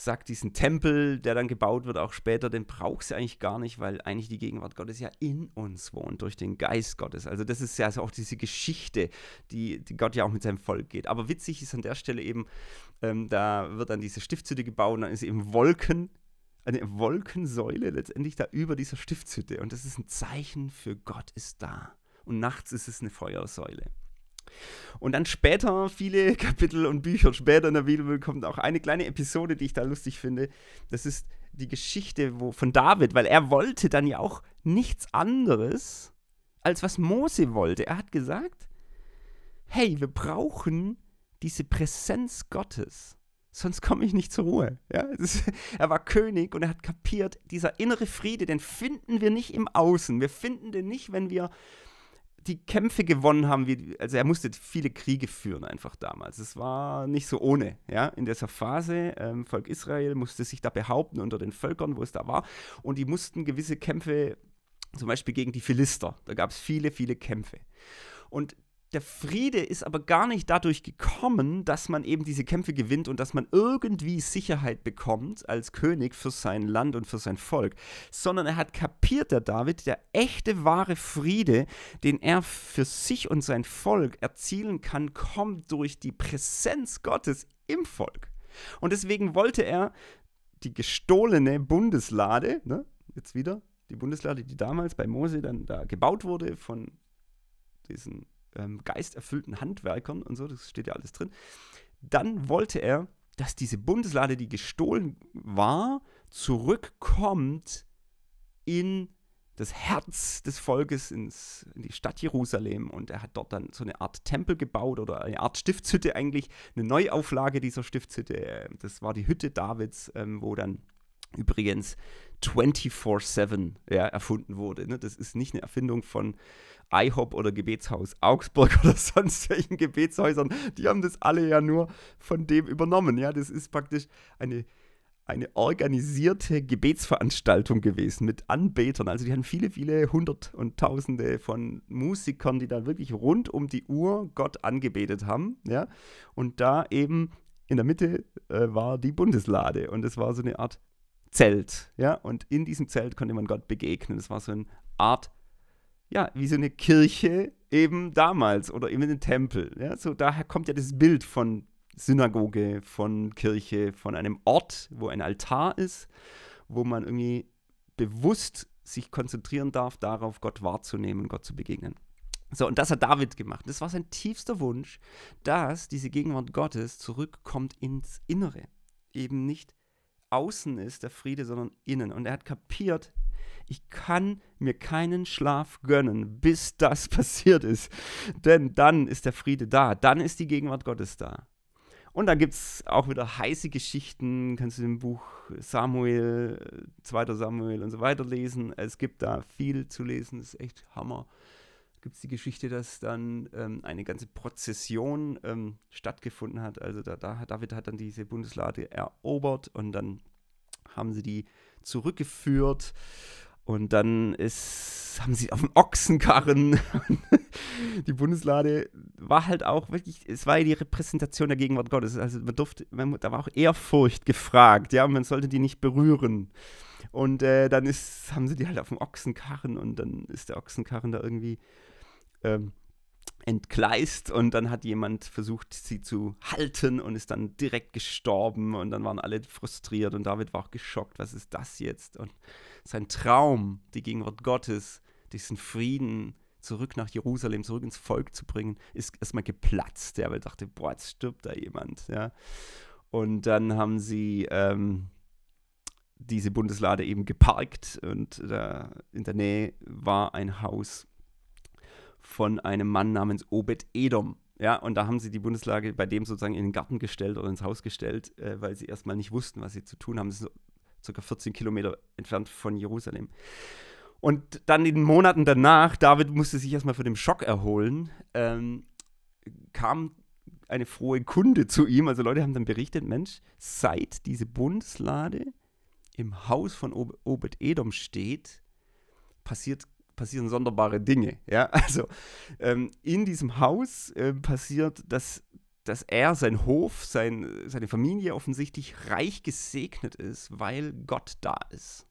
sagt, diesen Tempel, der dann gebaut wird, auch später, den braucht sie eigentlich gar nicht, weil eigentlich die Gegenwart Gottes ja in uns wohnt, durch den Geist Gottes. Also das ist ja also auch diese Geschichte, die, die Gott ja auch mit seinem Volk geht. Aber witzig ist an der Stelle eben, ähm, da wird dann diese Stiftshütte gebaut und dann ist eben Wolken, eine Wolkensäule letztendlich da über dieser Stiftshütte. Und das ist ein Zeichen für Gott ist da. Und nachts ist es eine Feuersäule. Und dann später, viele Kapitel und Bücher später in der Bibel, kommt auch eine kleine Episode, die ich da lustig finde. Das ist die Geschichte wo, von David, weil er wollte dann ja auch nichts anderes, als was Mose wollte. Er hat gesagt, hey, wir brauchen diese Präsenz Gottes. sonst komme ich nicht zur Ruhe. Ja? Ist, er war König und er hat kapiert, dieser innere Friede, den finden wir nicht im Außen. Wir finden den nicht, wenn wir die Kämpfe gewonnen haben. Wie, also er musste viele Kriege führen einfach damals. Es war nicht so ohne. Ja? In dieser Phase, ähm, Volk Israel musste sich da behaupten unter den Völkern, wo es da war. Und die mussten gewisse Kämpfe, zum Beispiel gegen die Philister. Da gab es viele, viele Kämpfe. Und der Friede ist aber gar nicht dadurch gekommen, dass man eben diese Kämpfe gewinnt und dass man irgendwie Sicherheit bekommt als König für sein Land und für sein Volk, sondern er hat kapiert, der David, der echte, wahre Friede, den er für sich und sein Volk erzielen kann, kommt durch die Präsenz Gottes im Volk. Und deswegen wollte er die gestohlene Bundeslade, ne, jetzt wieder, die Bundeslade, die damals bei Mose dann da gebaut wurde von diesen ähm, geisterfüllten Handwerkern und so, das steht ja alles drin. Dann wollte er, dass diese Bundeslade, die gestohlen war, zurückkommt in das Herz des Volkes, ins, in die Stadt Jerusalem. Und er hat dort dann so eine Art Tempel gebaut oder eine Art Stiftshütte eigentlich, eine Neuauflage dieser Stiftshütte. Das war die Hütte Davids, ähm, wo dann übrigens 24-7 ja, erfunden wurde. Ne? Das ist nicht eine Erfindung von IHOP oder Gebetshaus Augsburg oder sonst welchen Gebetshäusern. Die haben das alle ja nur von dem übernommen. Ja, das ist praktisch eine, eine organisierte Gebetsveranstaltung gewesen mit Anbetern. Also die hatten viele, viele hundert und tausende von Musikern, die da wirklich rund um die Uhr Gott angebetet haben. Ja, und da eben in der Mitte äh, war die Bundeslade und es war so eine Art Zelt, ja, und in diesem Zelt konnte man Gott begegnen. Es war so eine Art ja, wie so eine Kirche eben damals oder eben ein Tempel. Ja, so daher kommt ja das Bild von Synagoge, von Kirche, von einem Ort, wo ein Altar ist, wo man irgendwie bewusst sich konzentrieren darf, darauf Gott wahrzunehmen, Gott zu begegnen. So, und das hat David gemacht. Das war sein tiefster Wunsch, dass diese Gegenwart Gottes zurückkommt ins Innere. Eben nicht außen ist der Friede, sondern innen. Und er hat kapiert, ich kann mir keinen Schlaf gönnen, bis das passiert ist. Denn dann ist der Friede da, dann ist die Gegenwart Gottes da. Und da gibt es auch wieder heiße Geschichten, kannst du im Buch Samuel, 2. Samuel und so weiter lesen. Es gibt da viel zu lesen, das ist echt Hammer. Gibt es die Geschichte, dass dann ähm, eine ganze Prozession ähm, stattgefunden hat. Also da, da, David hat dann diese Bundeslade erobert und dann haben sie die zurückgeführt und dann ist, haben sie auf dem Ochsenkarren. die Bundeslade war halt auch wirklich, es war ja die Repräsentation der Gegenwart Gottes. Also man durfte, man, da war auch Ehrfurcht gefragt, ja, man sollte die nicht berühren. Und äh, dann ist, haben sie die halt auf dem Ochsenkarren und dann ist der Ochsenkarren da irgendwie ähm, entgleist und dann hat jemand versucht, sie zu halten und ist dann direkt gestorben und dann waren alle frustriert und David war auch geschockt, was ist das jetzt? Und sein Traum, die Gegenwart Gottes, diesen Frieden zurück nach Jerusalem, zurück ins Volk zu bringen, ist erstmal geplatzt. Ja, weil er dachte, boah, jetzt stirbt da jemand. Ja. Und dann haben sie ähm, diese Bundeslade eben geparkt und da in der Nähe war ein Haus von einem Mann namens Obed Edom. Ja, und da haben sie die Bundeslage bei dem sozusagen in den Garten gestellt oder ins Haus gestellt, äh, weil sie erstmal nicht wussten, was sie zu tun haben. Das ist so ca. 14 Kilometer entfernt von Jerusalem. Und dann in den Monaten danach, David musste sich erstmal von dem Schock erholen, ähm, kam eine frohe Kunde zu ihm. Also Leute haben dann berichtet, Mensch, seit diese Bundeslade im Haus von Obed Edom steht, passiert passieren sonderbare Dinge. Ja? Also ähm, in diesem Haus äh, passiert, dass, dass er, sein Hof, sein, seine Familie offensichtlich reich gesegnet ist, weil Gott da ist.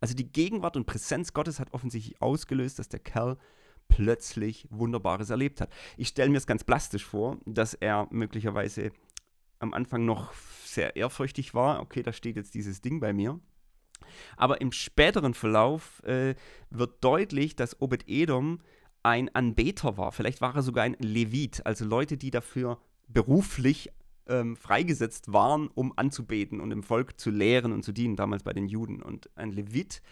Also die Gegenwart und Präsenz Gottes hat offensichtlich ausgelöst, dass der Kerl plötzlich Wunderbares erlebt hat. Ich stelle mir es ganz plastisch vor, dass er möglicherweise am Anfang noch sehr ehrfürchtig war. Okay, da steht jetzt dieses Ding bei mir. Aber im späteren Verlauf äh, wird deutlich, dass Obed-Edom ein Anbeter war. Vielleicht war er sogar ein Levit, also Leute, die dafür beruflich ähm, freigesetzt waren, um anzubeten und dem Volk zu lehren und zu dienen, damals bei den Juden. Und ein Levit,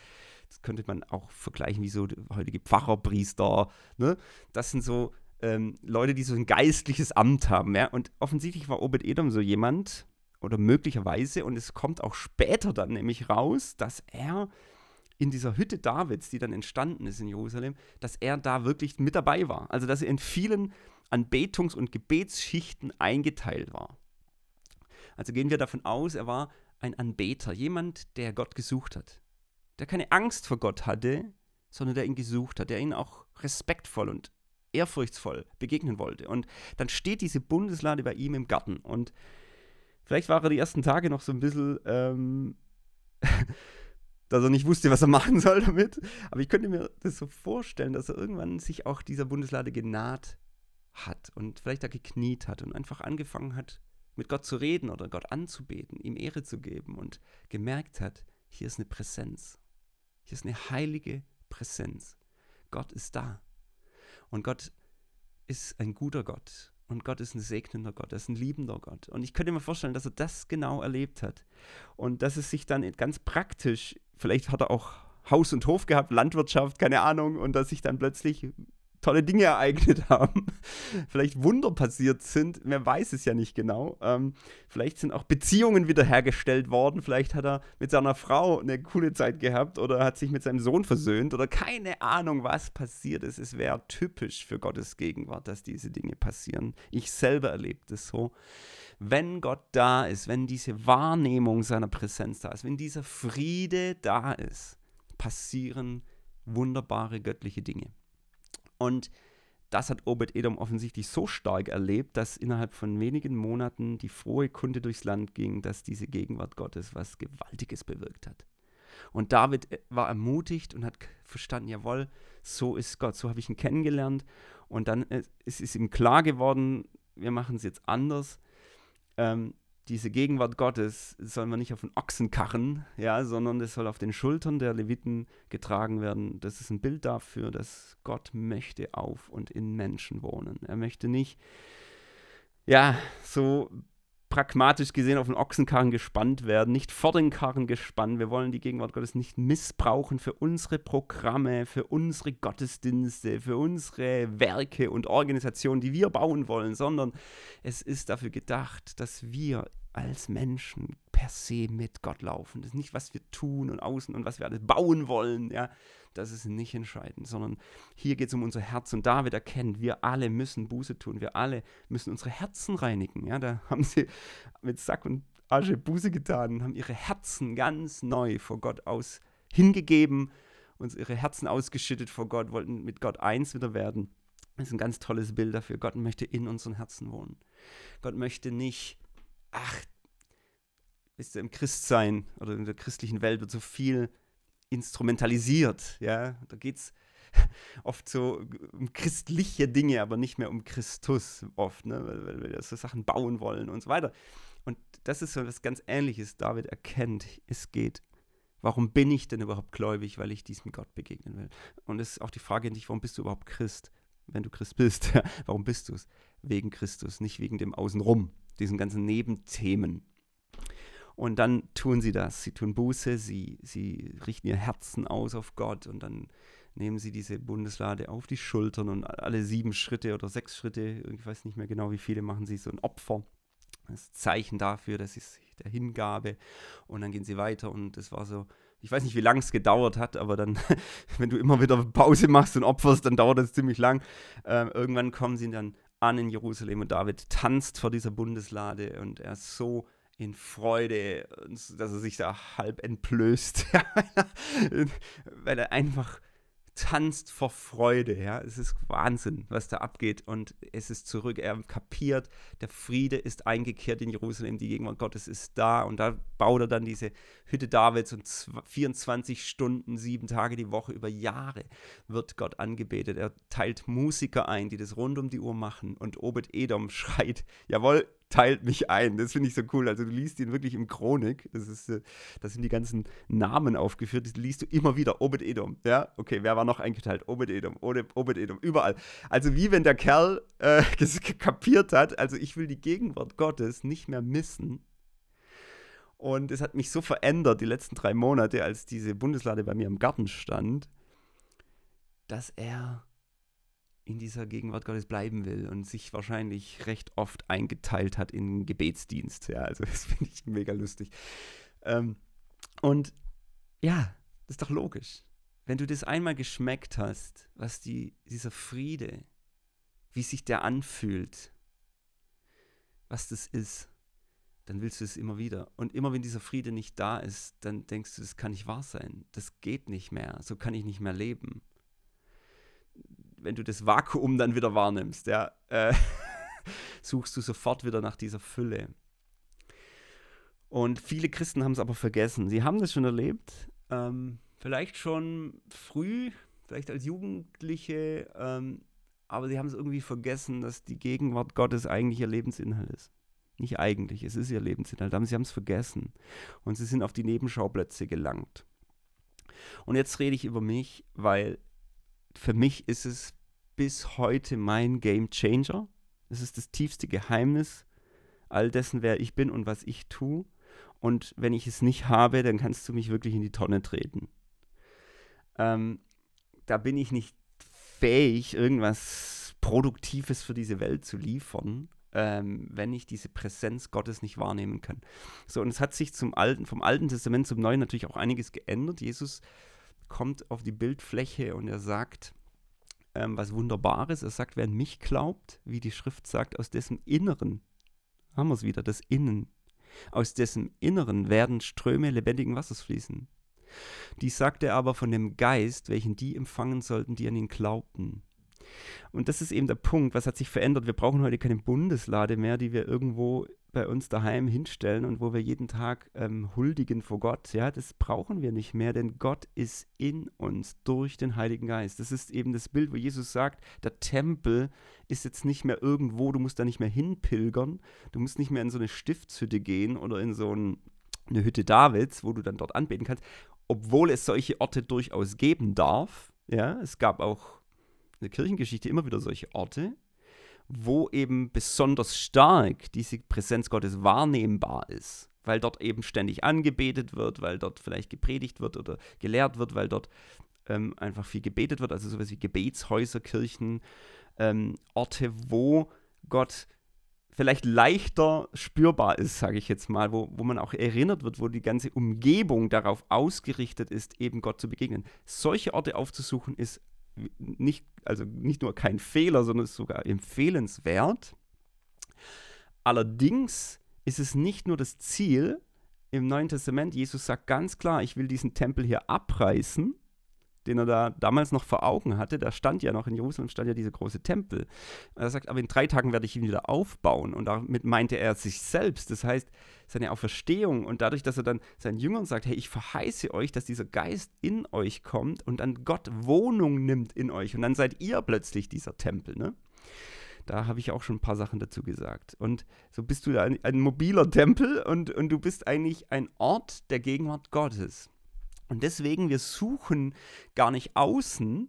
das könnte man auch vergleichen wie so heutige Pfarrerpriester, ne? das sind so ähm, Leute, die so ein geistliches Amt haben. Ja? Und offensichtlich war Obed-Edom so jemand, oder möglicherweise, und es kommt auch später dann nämlich raus, dass er in dieser Hütte Davids, die dann entstanden ist in Jerusalem, dass er da wirklich mit dabei war. Also dass er in vielen Anbetungs- und Gebetsschichten eingeteilt war. Also gehen wir davon aus, er war ein Anbeter, jemand, der Gott gesucht hat, der keine Angst vor Gott hatte, sondern der ihn gesucht hat, der ihn auch respektvoll und ehrfurchtsvoll begegnen wollte. Und dann steht diese Bundeslade bei ihm im Garten und vielleicht war er die ersten Tage noch so ein bisschen, ähm, dass er nicht wusste, was er machen soll damit. Aber ich könnte mir das so vorstellen, dass er irgendwann sich auch dieser Bundeslade genaht hat und vielleicht da gekniet hat und einfach angefangen hat, mit Gott zu reden oder Gott anzubeten, ihm Ehre zu geben und gemerkt hat, hier ist eine Präsenz. Hier ist eine heilige Präsenz. Gott ist da. Und Gott ist ein guter Gott. Und Gott ist ein segnender Gott, er ist ein liebender Gott. Und ich könnte mir vorstellen, dass er das genau erlebt hat. Und dass es sich dann ganz praktisch, vielleicht hat er auch Haus und Hof gehabt, Landwirtschaft, keine Ahnung, und dass sich dann plötzlich tolle Dinge ereignet haben, vielleicht Wunder passiert sind, wer weiß es ja nicht genau. Ähm, vielleicht sind auch Beziehungen wiederhergestellt worden, vielleicht hat er mit seiner Frau eine coole Zeit gehabt oder hat sich mit seinem Sohn versöhnt oder keine Ahnung, was passiert ist. Es wäre typisch für Gottes Gegenwart, dass diese Dinge passieren. Ich selber erlebe es so. Wenn Gott da ist, wenn diese Wahrnehmung seiner Präsenz da ist, wenn dieser Friede da ist, passieren wunderbare göttliche Dinge. Und das hat Obed-Edom offensichtlich so stark erlebt, dass innerhalb von wenigen Monaten die frohe Kunde durchs Land ging, dass diese Gegenwart Gottes was Gewaltiges bewirkt hat. Und David äh, war ermutigt und hat verstanden, jawohl, so ist Gott, so habe ich ihn kennengelernt. Und dann äh, ist ihm klar geworden, wir machen es jetzt anders. Ähm, diese Gegenwart Gottes soll man nicht auf den Ochsen karren, ja, sondern das soll auf den Schultern der Leviten getragen werden. Das ist ein Bild dafür, dass Gott möchte auf und in Menschen wohnen. Er möchte nicht, ja, so pragmatisch gesehen auf den Ochsenkarren gespannt werden, nicht vor den Karren gespannt. Wir wollen die Gegenwart Gottes nicht missbrauchen für unsere Programme, für unsere Gottesdienste, für unsere Werke und Organisationen, die wir bauen wollen, sondern es ist dafür gedacht, dass wir als Menschen per se mit Gott laufen. Das ist nicht, was wir tun und außen und was wir alles bauen wollen, ja. Das ist nicht entscheidend, sondern hier geht es um unser Herz. Und David erkennt, wir alle müssen Buße tun, wir alle müssen unsere Herzen reinigen. Ja, da haben sie mit Sack und Asche Buße getan und haben ihre Herzen ganz neu vor Gott aus hingegeben, uns ihre Herzen ausgeschüttet vor Gott, wollten mit Gott eins wieder werden. Das ist ein ganz tolles Bild dafür. Gott möchte in unseren Herzen wohnen. Gott möchte nicht ach, ist im Christsein oder in der christlichen Welt wird so viel instrumentalisiert. Ja, da geht es oft so um christliche Dinge, aber nicht mehr um Christus oft, ne? weil, wir so Sachen bauen wollen und so weiter. Und das ist so etwas ganz Ähnliches. David erkennt, es geht. Warum bin ich denn überhaupt gläubig? Weil ich diesem Gott begegnen will. Und es ist auch die Frage an dich, warum bist du überhaupt Christ? Wenn du Christ bist, warum bist du es? Wegen Christus, nicht wegen dem Außenrum diesen ganzen Nebenthemen. Und dann tun sie das. Sie tun Buße, sie, sie richten ihr Herzen aus auf Gott und dann nehmen sie diese Bundeslade auf die Schultern und alle sieben Schritte oder sechs Schritte, ich weiß nicht mehr genau wie viele, machen sie so ein Opfer. Das Zeichen dafür, das ist der Hingabe. Und dann gehen sie weiter und es war so, ich weiß nicht, wie lange es gedauert hat, aber dann, wenn du immer wieder Pause machst und opferst, dann dauert es ziemlich lang. Ähm, irgendwann kommen sie dann an in Jerusalem und David tanzt vor dieser Bundeslade und er ist so in Freude, dass er sich da halb entblößt, weil er einfach tanzt vor Freude, ja. Es ist Wahnsinn, was da abgeht und es ist zurück. Er kapiert, der Friede ist eingekehrt in Jerusalem, die Gegenwart Gottes ist da und da baut er dann diese Hütte Davids und 24 Stunden, sieben Tage die Woche über Jahre wird Gott angebetet. Er teilt Musiker ein, die das rund um die Uhr machen und Obed Edom schreit, jawohl, teilt mich ein. Das finde ich so cool. Also du liest ihn wirklich im Chronik. Das ist, äh, das sind die ganzen Namen aufgeführt. Das liest du immer wieder. Obed Edom. Ja, okay, wer war noch eingeteilt? Obed Edom, Obed Edom, überall. Also wie wenn der Kerl äh, kapiert hat, also ich will die Gegenwart Gottes nicht mehr missen. Und es hat mich so verändert, die letzten drei Monate, als diese Bundeslade bei mir im Garten stand, dass er in dieser Gegenwart Gottes bleiben will und sich wahrscheinlich recht oft eingeteilt hat in Gebetsdienst. Ja, also das finde ich mega lustig. Ähm, und ja, das ist doch logisch. Wenn du das einmal geschmeckt hast, was die, dieser Friede, wie sich der anfühlt, was das ist, dann willst du es immer wieder. Und immer wenn dieser Friede nicht da ist, dann denkst du, das kann nicht wahr sein. Das geht nicht mehr. So kann ich nicht mehr leben. Wenn du das Vakuum dann wieder wahrnimmst, ja, äh, suchst du sofort wieder nach dieser Fülle. Und viele Christen haben es aber vergessen. Sie haben das schon erlebt, ähm, vielleicht schon früh, vielleicht als Jugendliche, ähm, aber sie haben es irgendwie vergessen, dass die Gegenwart Gottes eigentlich ihr Lebensinhalt ist. Nicht eigentlich, es ist ihr Lebensinhalt, aber sie haben es vergessen. Und sie sind auf die Nebenschauplätze gelangt. Und jetzt rede ich über mich, weil für mich ist es bis heute mein Game Changer. Es ist das tiefste Geheimnis all dessen, wer ich bin und was ich tue. Und wenn ich es nicht habe, dann kannst du mich wirklich in die Tonne treten. Ähm, da bin ich nicht fähig, irgendwas Produktives für diese Welt zu liefern ähm, wenn ich diese Präsenz Gottes nicht wahrnehmen kann. So, und es hat sich zum Alten, vom Alten Testament zum Neuen natürlich auch einiges geändert. Jesus kommt auf die Bildfläche und er sagt ähm, was Wunderbares. Er sagt, wer an mich glaubt, wie die Schrift sagt, aus dessen Inneren, haben wir es wieder, das Innen, aus dessen Inneren werden Ströme lebendigen Wassers fließen. Dies sagte er aber von dem Geist, welchen die empfangen sollten, die an ihn glaubten. Und das ist eben der Punkt, was hat sich verändert. Wir brauchen heute keine Bundeslade mehr, die wir irgendwo bei uns daheim hinstellen und wo wir jeden Tag ähm, huldigen vor Gott. Ja, das brauchen wir nicht mehr, denn Gott ist in uns durch den Heiligen Geist. Das ist eben das Bild, wo Jesus sagt, der Tempel ist jetzt nicht mehr irgendwo, du musst da nicht mehr hinpilgern, du musst nicht mehr in so eine Stiftshütte gehen oder in so ein, eine Hütte Davids, wo du dann dort anbeten kannst, obwohl es solche Orte durchaus geben darf. Ja, es gab auch der Kirchengeschichte immer wieder solche Orte, wo eben besonders stark diese Präsenz Gottes wahrnehmbar ist, weil dort eben ständig angebetet wird, weil dort vielleicht gepredigt wird oder gelehrt wird, weil dort ähm, einfach viel gebetet wird, also sowas wie Gebetshäuser, Kirchen, ähm, Orte, wo Gott vielleicht leichter spürbar ist, sage ich jetzt mal, wo, wo man auch erinnert wird, wo die ganze Umgebung darauf ausgerichtet ist, eben Gott zu begegnen. Solche Orte aufzusuchen ist nicht, also nicht nur kein Fehler, sondern ist sogar empfehlenswert. Allerdings ist es nicht nur das Ziel im Neuen Testament. Jesus sagt ganz klar, ich will diesen Tempel hier abreißen den er da damals noch vor Augen hatte, da stand ja noch in Jerusalem, stand ja dieser große Tempel. Er sagt, aber in drei Tagen werde ich ihn wieder aufbauen. Und damit meinte er sich selbst. Das heißt, seine Auferstehung und dadurch, dass er dann seinen Jüngern sagt, hey, ich verheiße euch, dass dieser Geist in euch kommt und dann Gott Wohnung nimmt in euch. Und dann seid ihr plötzlich dieser Tempel, ne? Da habe ich auch schon ein paar Sachen dazu gesagt. Und so bist du ein, ein mobiler Tempel und, und du bist eigentlich ein Ort der Gegenwart Gottes. Und deswegen, wir suchen gar nicht außen,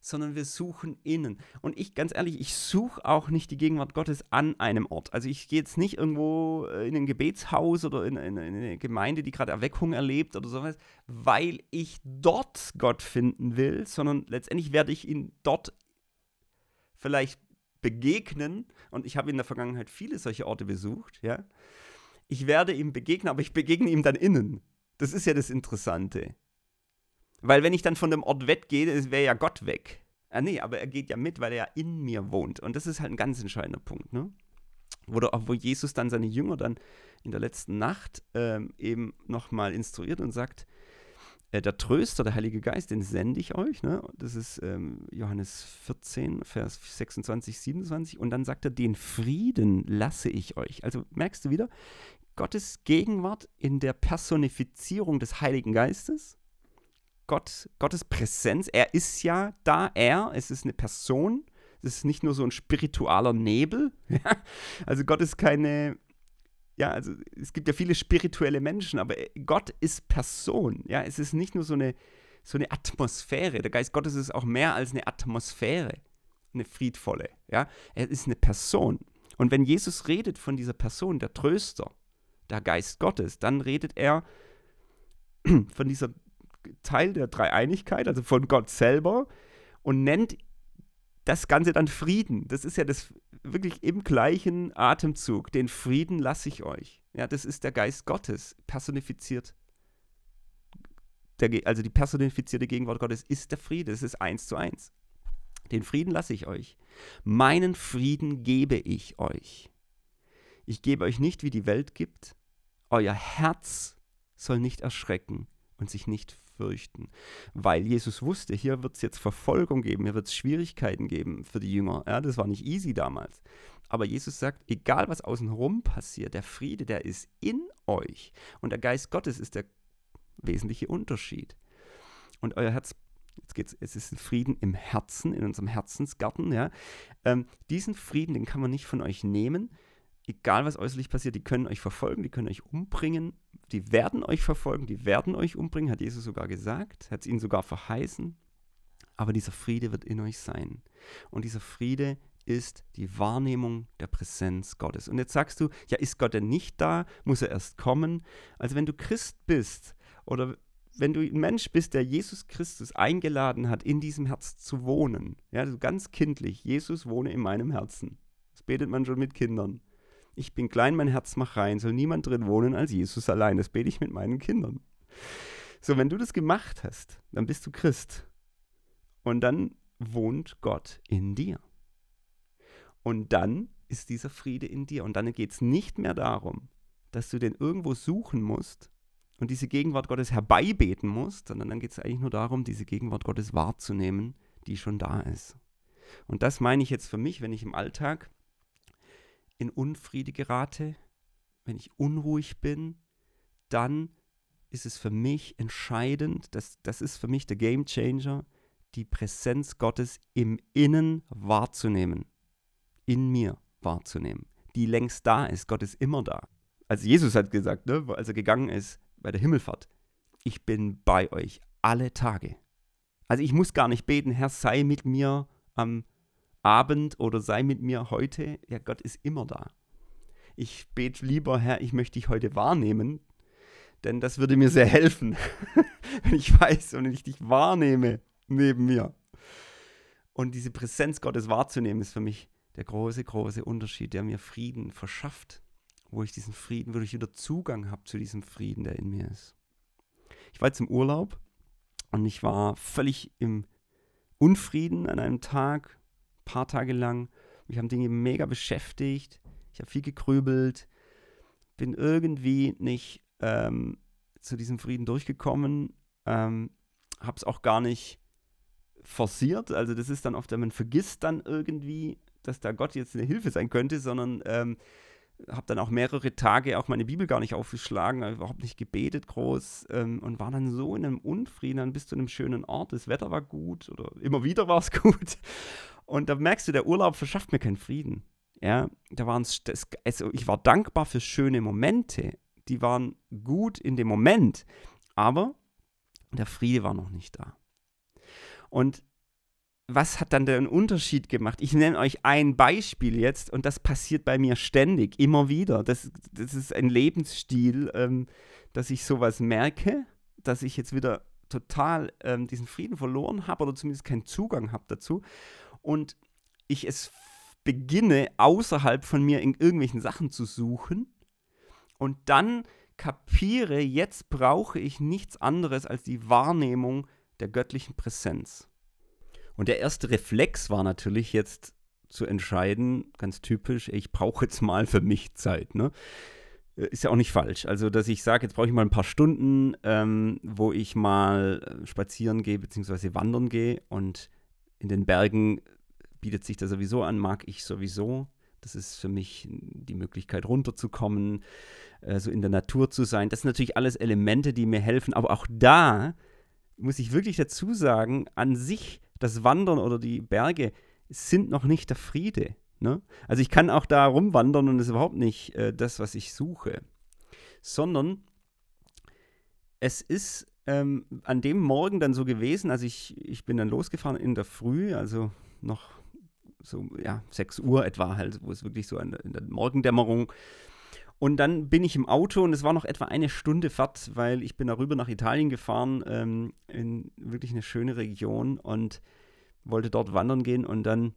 sondern wir suchen innen. Und ich, ganz ehrlich, ich suche auch nicht die Gegenwart Gottes an einem Ort. Also ich gehe jetzt nicht irgendwo äh, in ein Gebetshaus oder in, in, in eine Gemeinde, die gerade Erweckung erlebt oder sowas, weil ich dort Gott finden will, sondern letztendlich werde ich ihn dort vielleicht begegnen. Und ich habe in der Vergangenheit viele solche Orte besucht, ja. Ich werde ihm begegnen, aber ich begegne ihm dann innen. Das ist ja das Interessante. Weil wenn ich dann von dem Ort weggehe, wäre ja Gott weg. Ah, nee, aber er geht ja mit, weil er ja in mir wohnt. Und das ist halt ein ganz entscheidender Punkt, ne? Wo, wo Jesus dann seine Jünger dann in der letzten Nacht ähm, eben nochmal instruiert und sagt, äh, der Tröster, der Heilige Geist, den sende ich euch. Ne? Das ist ähm, Johannes 14, Vers 26, 27. Und dann sagt er, den Frieden lasse ich euch. Also merkst du wieder, Gottes Gegenwart in der Personifizierung des Heiligen Geistes. Gott, Gottes Präsenz, er ist ja da, er, es ist eine Person, es ist nicht nur so ein spiritualer Nebel. also Gott ist keine, ja, also es gibt ja viele spirituelle Menschen, aber Gott ist Person. Ja, es ist nicht nur so eine, so eine Atmosphäre. Der Geist Gottes ist auch mehr als eine Atmosphäre, eine friedvolle. Ja, er ist eine Person. Und wenn Jesus redet von dieser Person, der Tröster, der Geist Gottes, dann redet er von dieser Teil der Dreieinigkeit, also von Gott selber, und nennt das Ganze dann Frieden. Das ist ja das wirklich im gleichen Atemzug. Den Frieden lasse ich euch. Ja, das ist der Geist Gottes, personifiziert. Der, also die personifizierte Gegenwart Gottes ist der Friede. Das ist eins zu eins. Den Frieden lasse ich euch. Meinen Frieden gebe ich euch. Ich gebe euch nicht, wie die Welt gibt. Euer Herz soll nicht erschrecken und sich nicht fürchten. Weil Jesus wusste, hier wird es jetzt Verfolgung geben, hier wird es Schwierigkeiten geben für die Jünger. Ja, das war nicht easy damals. Aber Jesus sagt, egal was außenrum passiert, der Friede, der ist in euch. Und der Geist Gottes ist der wesentliche Unterschied. Und euer Herz, jetzt geht's, es ist ein Frieden im Herzen, in unserem Herzensgarten, ja. Ähm, diesen Frieden, den kann man nicht von euch nehmen, egal was äußerlich passiert, die können euch verfolgen, die können euch umbringen, die werden euch verfolgen, die werden euch umbringen, hat Jesus sogar gesagt, hat es ihnen sogar verheißen. Aber dieser Friede wird in euch sein. Und dieser Friede ist die Wahrnehmung der Präsenz Gottes. Und jetzt sagst du, ja, ist Gott denn nicht da? Muss er erst kommen? Also wenn du Christ bist oder wenn du ein Mensch bist, der Jesus Christus eingeladen hat, in diesem Herz zu wohnen, ja, also ganz kindlich, Jesus wohne in meinem Herzen. Das betet man schon mit Kindern. Ich bin klein, mein Herz mach rein, soll niemand drin wohnen als Jesus allein. Das bete ich mit meinen Kindern. So, wenn du das gemacht hast, dann bist du Christ. Und dann wohnt Gott in dir. Und dann ist dieser Friede in dir. Und dann geht es nicht mehr darum, dass du den irgendwo suchen musst und diese Gegenwart Gottes herbeibeten musst, sondern dann geht es eigentlich nur darum, diese Gegenwart Gottes wahrzunehmen, die schon da ist. Und das meine ich jetzt für mich, wenn ich im Alltag in Unfriede gerate, wenn ich unruhig bin, dann ist es für mich entscheidend, das, das ist für mich der Game Changer, die Präsenz Gottes im Innen wahrzunehmen, in mir wahrzunehmen, die längst da ist. Gott ist immer da. Also Jesus hat gesagt, ne, als er gegangen ist bei der Himmelfahrt, ich bin bei euch alle Tage. Also ich muss gar nicht beten, Herr, sei mit mir am Abend oder sei mit mir heute, ja, Gott ist immer da. Ich bete lieber, Herr, ich möchte dich heute wahrnehmen, denn das würde mir sehr helfen, wenn ich weiß und ich dich wahrnehme neben mir. Und diese Präsenz Gottes wahrzunehmen, ist für mich der große, große Unterschied, der mir Frieden verschafft, wo ich diesen Frieden, wo ich wieder Zugang habe zu diesem Frieden, der in mir ist. Ich war jetzt im Urlaub und ich war völlig im Unfrieden an einem Tag, paar Tage lang. Mich haben Dinge mega beschäftigt. Ich habe viel gegrübelt. Bin irgendwie nicht ähm, zu diesem Frieden durchgekommen. Ähm, habe es auch gar nicht forciert. Also das ist dann oft, man vergisst dann irgendwie, dass da Gott jetzt eine Hilfe sein könnte, sondern ähm, habe dann auch mehrere Tage auch meine Bibel gar nicht aufgeschlagen, überhaupt nicht gebetet groß ähm, und war dann so in einem Unfrieden, dann bis zu einem schönen Ort. Das Wetter war gut oder immer wieder war es gut. Und da merkst du, der Urlaub verschafft mir keinen Frieden. Ja, da waren das, also ich war dankbar für schöne Momente. Die waren gut in dem Moment, aber der Friede war noch nicht da. Und was hat dann den Unterschied gemacht? Ich nenne euch ein Beispiel jetzt und das passiert bei mir ständig, immer wieder. Das, das ist ein Lebensstil, ähm, dass ich sowas merke, dass ich jetzt wieder total ähm, diesen Frieden verloren habe oder zumindest keinen Zugang habe dazu und ich es beginne, außerhalb von mir in irgendwelchen Sachen zu suchen und dann kapiere, jetzt brauche ich nichts anderes als die Wahrnehmung der göttlichen Präsenz. Und der erste Reflex war natürlich jetzt zu entscheiden, ganz typisch, ich brauche jetzt mal für mich Zeit. Ne? Äh, ist ja auch nicht falsch. Also, dass ich sage, jetzt brauche ich mal ein paar Stunden, ähm, wo ich mal äh, spazieren gehe, beziehungsweise wandern gehe und in den Bergen bietet sich das sowieso an, mag ich sowieso. Das ist für mich die Möglichkeit, runterzukommen, äh, so in der Natur zu sein. Das sind natürlich alles Elemente, die mir helfen. Aber auch da muss ich wirklich dazu sagen, an sich das Wandern oder die Berge sind noch nicht der Friede. Ne? Also ich kann auch da rumwandern und es ist überhaupt nicht äh, das, was ich suche. Sondern es ist ähm, an dem Morgen dann so gewesen, also ich, ich bin dann losgefahren in der Früh, also noch so, ja, 6 Uhr etwa halt, wo es wirklich so in der, in der Morgendämmerung. Und dann bin ich im Auto und es war noch etwa eine Stunde Fahrt, weil ich bin darüber nach Italien gefahren, ähm, in wirklich eine schöne Region und wollte dort wandern gehen und dann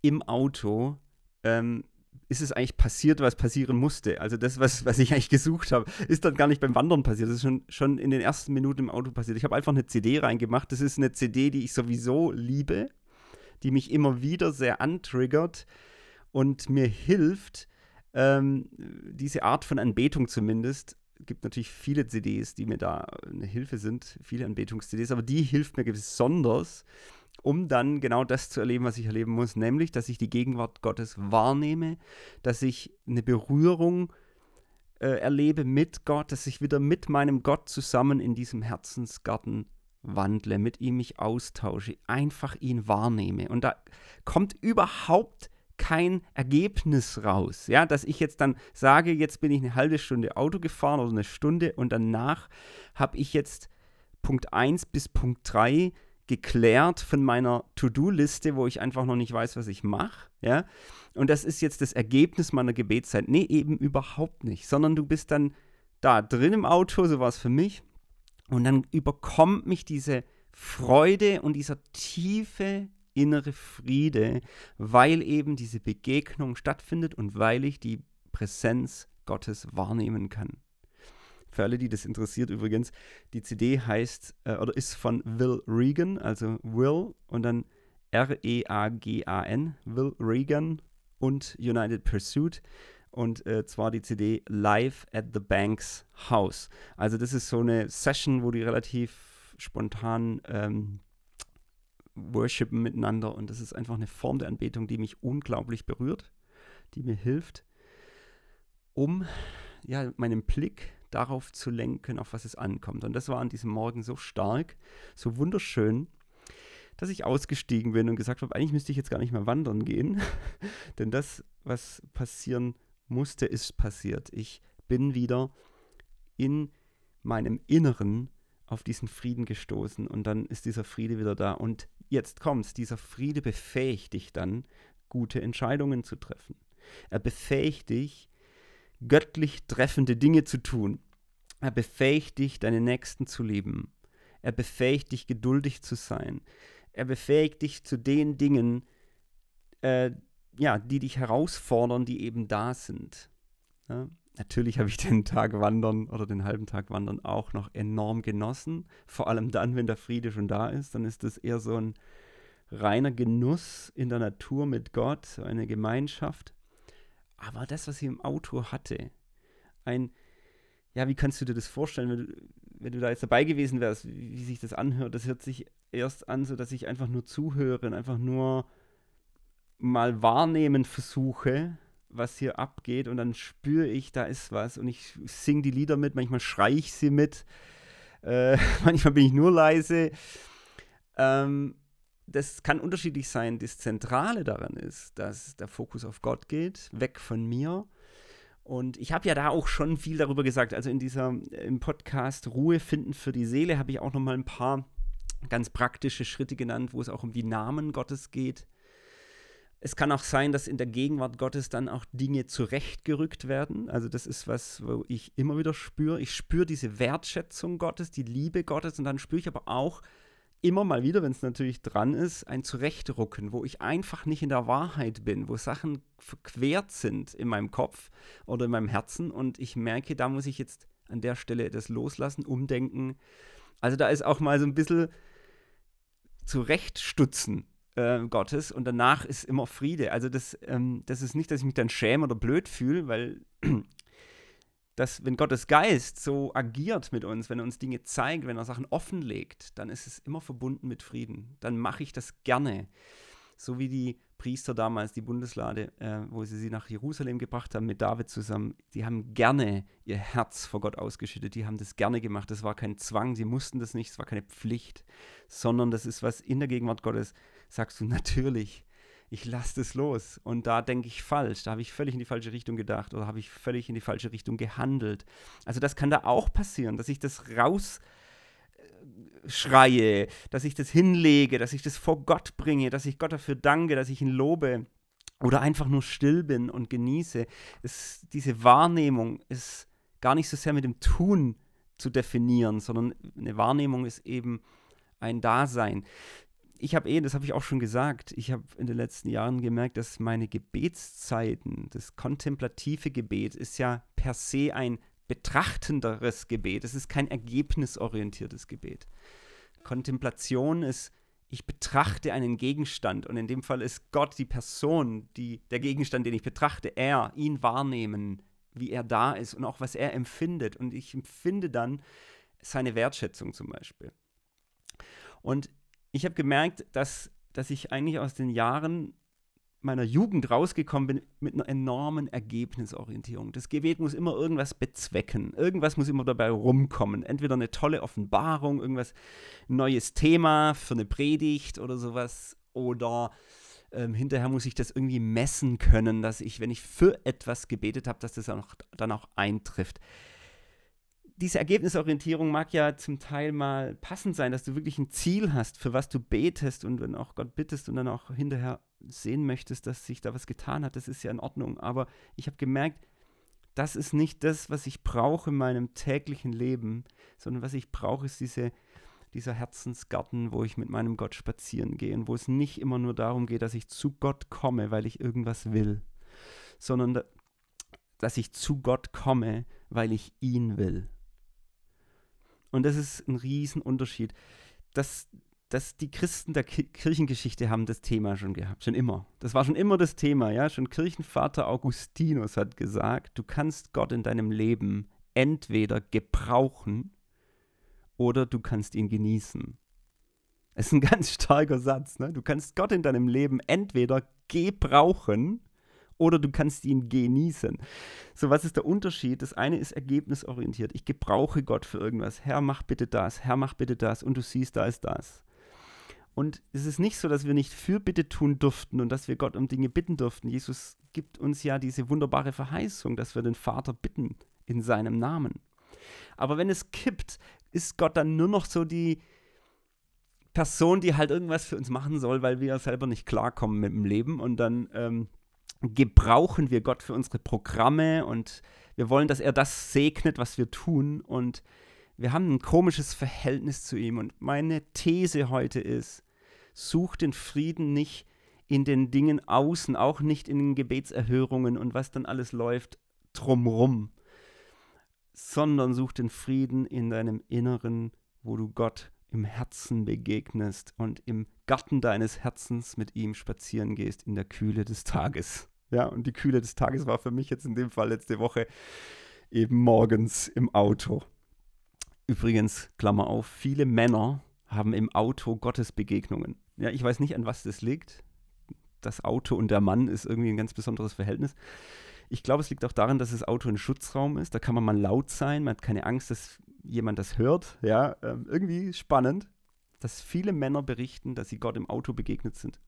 im Auto ähm, ist es eigentlich passiert, was passieren musste. Also das, was, was ich eigentlich gesucht habe, ist dann gar nicht beim Wandern passiert. Das ist schon, schon in den ersten Minuten im Auto passiert. Ich habe einfach eine CD reingemacht. Das ist eine CD, die ich sowieso liebe, die mich immer wieder sehr antriggert und mir hilft, ähm, diese Art von Anbetung zumindest. Es gibt natürlich viele CDs, die mir da eine Hilfe sind, viele Anbetungs-CDs, aber die hilft mir besonders, um dann genau das zu erleben, was ich erleben muss, nämlich, dass ich die Gegenwart Gottes wahrnehme, dass ich eine Berührung äh, erlebe mit Gott, dass ich wieder mit meinem Gott zusammen in diesem Herzensgarten wandle, mit ihm mich austausche, einfach ihn wahrnehme. Und da kommt überhaupt kein Ergebnis raus. Ja, dass ich jetzt dann sage, jetzt bin ich eine halbe Stunde Auto gefahren oder eine Stunde und danach habe ich jetzt Punkt 1 bis Punkt 3 geklärt von meiner To-Do-Liste, wo ich einfach noch nicht weiß, was ich mache. Ja? Und das ist jetzt das Ergebnis meiner Gebetszeit. Nee, eben überhaupt nicht. Sondern du bist dann da drin im Auto, so war es für mich. Und dann überkommt mich diese Freude und dieser tiefe innere Friede, weil eben diese Begegnung stattfindet und weil ich die Präsenz Gottes wahrnehmen kann. Für alle, die das interessiert übrigens, die CD heißt äh, oder ist von Will Regan, also Will und dann R-E-A-G-A-N, Will Regan und United Pursuit. Und äh, zwar die CD Live at the Banks House. Also das ist so eine Session, wo die relativ spontan ähm, worshipen miteinander. Und das ist einfach eine Form der Anbetung, die mich unglaublich berührt, die mir hilft, um ja, meinen Blick darauf zu lenken, auf was es ankommt. Und das war an diesem Morgen so stark, so wunderschön, dass ich ausgestiegen bin und gesagt habe, eigentlich müsste ich jetzt gar nicht mehr wandern gehen, denn das, was passieren musste, ist passiert. Ich bin wieder in meinem Inneren auf diesen Frieden gestoßen und dann ist dieser Friede wieder da. Und jetzt kommt's, dieser Friede befähigt dich dann, gute Entscheidungen zu treffen. Er befähigt dich, göttlich treffende Dinge zu tun. Er befähigt dich, deine Nächsten zu lieben. Er befähigt dich, geduldig zu sein. Er befähigt dich zu den Dingen, äh, ja, die dich herausfordern, die eben da sind. Ja? Natürlich habe ich den Tag Wandern oder den halben Tag Wandern auch noch enorm genossen. Vor allem dann, wenn der Friede schon da ist, dann ist es eher so ein reiner Genuss in der Natur mit Gott, eine Gemeinschaft. Aber das, was ich im Auto hatte, ein, ja, wie kannst du dir das vorstellen, wenn du, wenn du da jetzt dabei gewesen wärst, wie, wie sich das anhört? Das hört sich erst an, so dass ich einfach nur zuhöre und einfach nur mal wahrnehmen versuche, was hier abgeht und dann spüre ich, da ist was und ich singe die Lieder mit, manchmal schreie ich sie mit, äh, manchmal bin ich nur leise. Ähm, das kann unterschiedlich sein. Das Zentrale daran ist, dass der Fokus auf Gott geht, weg von mir. Und ich habe ja da auch schon viel darüber gesagt. Also in dieser im Podcast Ruhe finden für die Seele habe ich auch noch mal ein paar ganz praktische Schritte genannt, wo es auch um die Namen Gottes geht. Es kann auch sein, dass in der Gegenwart Gottes dann auch Dinge zurechtgerückt werden. Also das ist was, wo ich immer wieder spüre. Ich spüre diese Wertschätzung Gottes, die Liebe Gottes und dann spüre ich aber auch, immer mal wieder, wenn es natürlich dran ist, ein Zurechtrucken, wo ich einfach nicht in der Wahrheit bin, wo Sachen verquert sind in meinem Kopf oder in meinem Herzen und ich merke, da muss ich jetzt an der Stelle das loslassen, umdenken. Also da ist auch mal so ein bisschen Zurechtstutzen äh, Gottes und danach ist immer Friede. Also das, ähm, das ist nicht, dass ich mich dann schäme oder blöd fühle, weil dass wenn Gottes Geist so agiert mit uns, wenn er uns Dinge zeigt, wenn er Sachen offenlegt, dann ist es immer verbunden mit Frieden. Dann mache ich das gerne. So wie die Priester damals, die Bundeslade, äh, wo sie sie nach Jerusalem gebracht haben mit David zusammen, die haben gerne ihr Herz vor Gott ausgeschüttet, die haben das gerne gemacht. Das war kein Zwang, sie mussten das nicht, es war keine Pflicht, sondern das ist was in der Gegenwart Gottes, sagst du natürlich, ich lasse das los. Und da denke ich falsch. Da habe ich völlig in die falsche Richtung gedacht oder habe ich völlig in die falsche Richtung gehandelt. Also das kann da auch passieren, dass ich das rausschreie, dass ich das hinlege, dass ich das vor Gott bringe, dass ich Gott dafür danke, dass ich ihn lobe oder einfach nur still bin und genieße. Es, diese Wahrnehmung ist gar nicht so sehr mit dem Tun zu definieren, sondern eine Wahrnehmung ist eben ein Dasein ich habe eh, das habe ich auch schon gesagt, ich habe in den letzten Jahren gemerkt, dass meine Gebetszeiten, das kontemplative Gebet ist ja per se ein betrachtenderes Gebet. Es ist kein ergebnisorientiertes Gebet. Kontemplation ist, ich betrachte einen Gegenstand und in dem Fall ist Gott die Person, die, der Gegenstand, den ich betrachte, er, ihn wahrnehmen, wie er da ist und auch was er empfindet. Und ich empfinde dann seine Wertschätzung zum Beispiel. Und ich habe gemerkt, dass, dass ich eigentlich aus den Jahren meiner Jugend rausgekommen bin mit einer enormen Ergebnisorientierung. Das Gebet muss immer irgendwas bezwecken. Irgendwas muss immer dabei rumkommen. Entweder eine tolle Offenbarung, irgendwas neues Thema für eine Predigt oder sowas. Oder ähm, hinterher muss ich das irgendwie messen können, dass ich, wenn ich für etwas gebetet habe, dass das auch, dann auch eintrifft diese Ergebnisorientierung mag ja zum Teil mal passend sein, dass du wirklich ein Ziel hast, für was du betest und wenn auch Gott bittest und dann auch hinterher sehen möchtest, dass sich da was getan hat, das ist ja in Ordnung. Aber ich habe gemerkt, das ist nicht das, was ich brauche in meinem täglichen Leben, sondern was ich brauche, ist diese, dieser Herzensgarten, wo ich mit meinem Gott spazieren gehe und wo es nicht immer nur darum geht, dass ich zu Gott komme, weil ich irgendwas will, sondern dass ich zu Gott komme, weil ich ihn will. Und das ist ein Riesenunterschied. Das, dass die Christen der Ki Kirchengeschichte haben das Thema schon gehabt, schon immer. Das war schon immer das Thema, ja. Schon Kirchenvater Augustinus hat gesagt, du kannst Gott in deinem Leben entweder gebrauchen oder du kannst ihn genießen. Das ist ein ganz starker Satz. Ne? Du kannst Gott in deinem Leben entweder gebrauchen oder du kannst ihn genießen. So, was ist der Unterschied? Das eine ist ergebnisorientiert. Ich gebrauche Gott für irgendwas. Herr, mach bitte das. Herr, mach bitte das. Und du siehst, da ist das. Und es ist nicht so, dass wir nicht Fürbitte tun durften und dass wir Gott um Dinge bitten durften. Jesus gibt uns ja diese wunderbare Verheißung, dass wir den Vater bitten in seinem Namen. Aber wenn es kippt, ist Gott dann nur noch so die Person, die halt irgendwas für uns machen soll, weil wir selber nicht klarkommen mit dem Leben und dann ähm, gebrauchen wir Gott für unsere Programme und wir wollen, dass er das segnet, was wir tun. Und wir haben ein komisches Verhältnis zu ihm. Und meine These heute ist, such den Frieden nicht in den Dingen außen, auch nicht in den Gebetserhörungen und was dann alles läuft drumrum, sondern such den Frieden in deinem Inneren, wo du Gott im Herzen begegnest und im Garten deines Herzens mit ihm spazieren gehst in der Kühle des Tages. Ja, und die Kühle des Tages war für mich jetzt in dem Fall letzte Woche eben morgens im Auto. Übrigens, Klammer auf, viele Männer haben im Auto Gottesbegegnungen. Ja, ich weiß nicht, an was das liegt. Das Auto und der Mann ist irgendwie ein ganz besonderes Verhältnis. Ich glaube, es liegt auch daran, dass das Auto ein Schutzraum ist. Da kann man mal laut sein, man hat keine Angst, dass jemand das hört. Ja, ähm, irgendwie spannend, dass viele Männer berichten, dass sie Gott im Auto begegnet sind.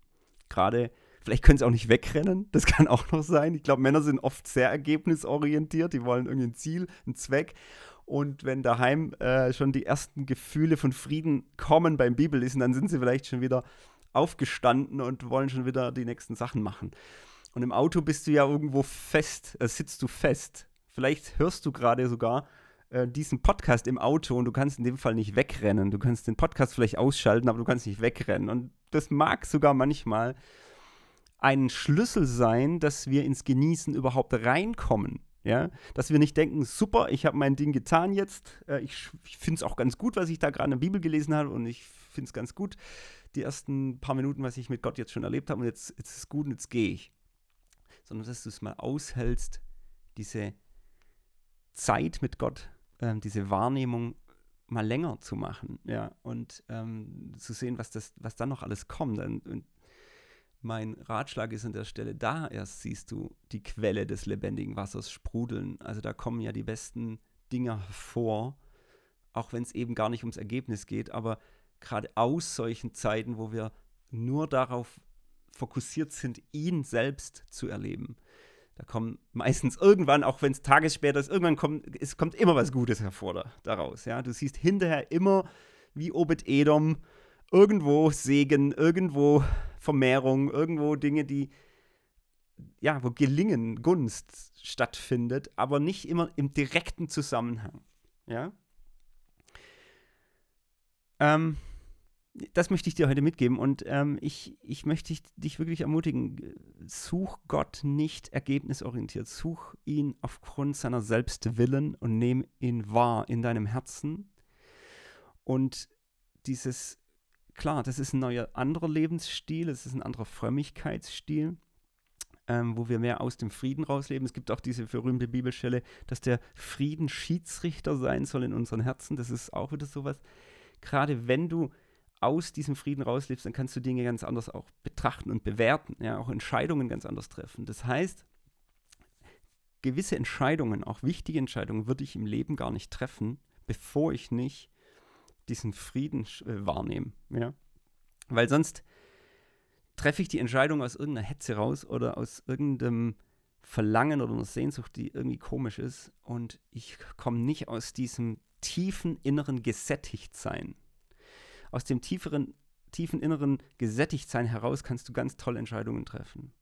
Gerade Vielleicht können sie auch nicht wegrennen, das kann auch noch sein. Ich glaube, Männer sind oft sehr ergebnisorientiert, die wollen irgendwie ein Ziel, einen Zweck. Und wenn daheim äh, schon die ersten Gefühle von Frieden kommen beim Bibellesen, dann sind sie vielleicht schon wieder aufgestanden und wollen schon wieder die nächsten Sachen machen. Und im Auto bist du ja irgendwo fest, äh, sitzt du fest. Vielleicht hörst du gerade sogar äh, diesen Podcast im Auto und du kannst in dem Fall nicht wegrennen. Du kannst den Podcast vielleicht ausschalten, aber du kannst nicht wegrennen. Und das mag sogar manchmal ein Schlüssel sein, dass wir ins Genießen überhaupt reinkommen. Ja, dass wir nicht denken, super, ich habe mein Ding getan jetzt. Äh, ich, ich finde es auch ganz gut, was ich da gerade in der Bibel gelesen habe und ich finde es ganz gut, die ersten paar Minuten, was ich mit Gott jetzt schon erlebt habe und jetzt, jetzt ist es gut und jetzt gehe ich. Sondern dass du es mal aushältst, diese Zeit mit Gott, äh, diese Wahrnehmung mal länger zu machen, ja, und ähm, zu sehen, was das, was dann noch alles kommt. Und, und mein Ratschlag ist an der Stelle, da erst siehst du die Quelle des lebendigen Wassers sprudeln. Also da kommen ja die besten Dinge hervor, auch wenn es eben gar nicht ums Ergebnis geht, aber gerade aus solchen Zeiten, wo wir nur darauf fokussiert sind, ihn selbst zu erleben. Da kommen meistens irgendwann, auch wenn es Tages später ist, irgendwann kommt, es kommt immer was Gutes hervor da, daraus. Ja? Du siehst hinterher immer wie Obed Edom irgendwo Segen, irgendwo Vermehrung, irgendwo Dinge, die, ja, wo Gelingen, Gunst stattfindet, aber nicht immer im direkten Zusammenhang. Ja. Ähm, das möchte ich dir heute mitgeben und ähm, ich, ich möchte dich, wirklich ermutigen, such Gott nicht ergebnisorientiert, such ihn aufgrund seiner Selbstwillen und nimm ihn wahr in deinem Herzen. Und dieses, klar, das ist ein neuer anderer Lebensstil, es ist ein anderer Frömmigkeitsstil, ähm, wo wir mehr aus dem Frieden rausleben. Es gibt auch diese berühmte Bibelstelle, dass der Frieden Schiedsrichter sein soll in unseren Herzen. Das ist auch wieder sowas. Gerade wenn du aus diesem Frieden rauslebst, dann kannst du Dinge ganz anders auch betrachten und bewerten, ja, auch Entscheidungen ganz anders treffen. Das heißt, gewisse Entscheidungen, auch wichtige Entscheidungen, würde ich im Leben gar nicht treffen, bevor ich nicht diesen Frieden äh, wahrnehme. Ja? Weil sonst treffe ich die Entscheidung aus irgendeiner Hetze raus oder aus irgendeinem Verlangen oder einer Sehnsucht, die irgendwie komisch ist und ich komme nicht aus diesem tiefen inneren Gesättigtsein aus dem tieferen, tiefen inneren Gesättigtsein heraus kannst du ganz tolle Entscheidungen treffen.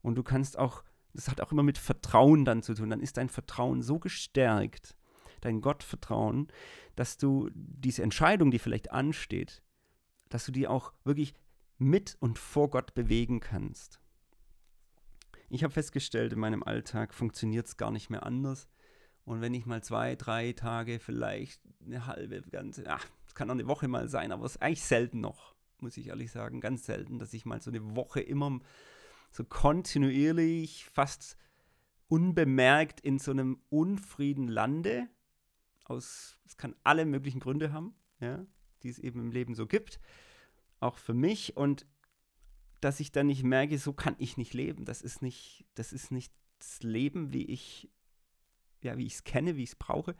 Und du kannst auch, das hat auch immer mit Vertrauen dann zu tun, dann ist dein Vertrauen so gestärkt, dein Gottvertrauen, dass du diese Entscheidung, die vielleicht ansteht, dass du die auch wirklich mit und vor Gott bewegen kannst. Ich habe festgestellt, in meinem Alltag funktioniert es gar nicht mehr anders. Und wenn ich mal zwei, drei Tage, vielleicht eine halbe, ganze, ach, kann auch eine Woche mal sein, aber es ist eigentlich selten noch, muss ich ehrlich sagen, ganz selten, dass ich mal so eine Woche immer so kontinuierlich, fast unbemerkt in so einem Unfrieden lande. Aus, es kann alle möglichen Gründe haben, ja, die es eben im Leben so gibt. Auch für mich. Und dass ich dann nicht merke, so kann ich nicht leben. Das ist nicht, das ist nicht das Leben, wie ich, ja, wie ich es kenne, wie ich es brauche.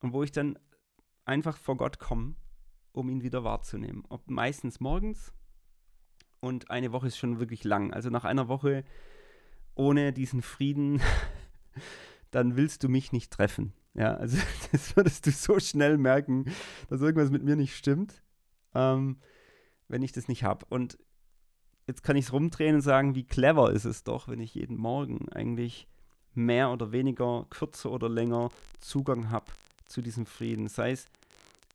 Und wo ich dann einfach vor Gott kommen, um ihn wieder wahrzunehmen. Ob meistens morgens und eine Woche ist schon wirklich lang. Also nach einer Woche ohne diesen Frieden, dann willst du mich nicht treffen. Ja, also das würdest du so schnell merken, dass irgendwas mit mir nicht stimmt, ähm, wenn ich das nicht habe. Und jetzt kann ich es rumdrehen und sagen, wie clever ist es doch, wenn ich jeden Morgen eigentlich mehr oder weniger, kürzer oder länger Zugang habe zu diesem Frieden. Sei es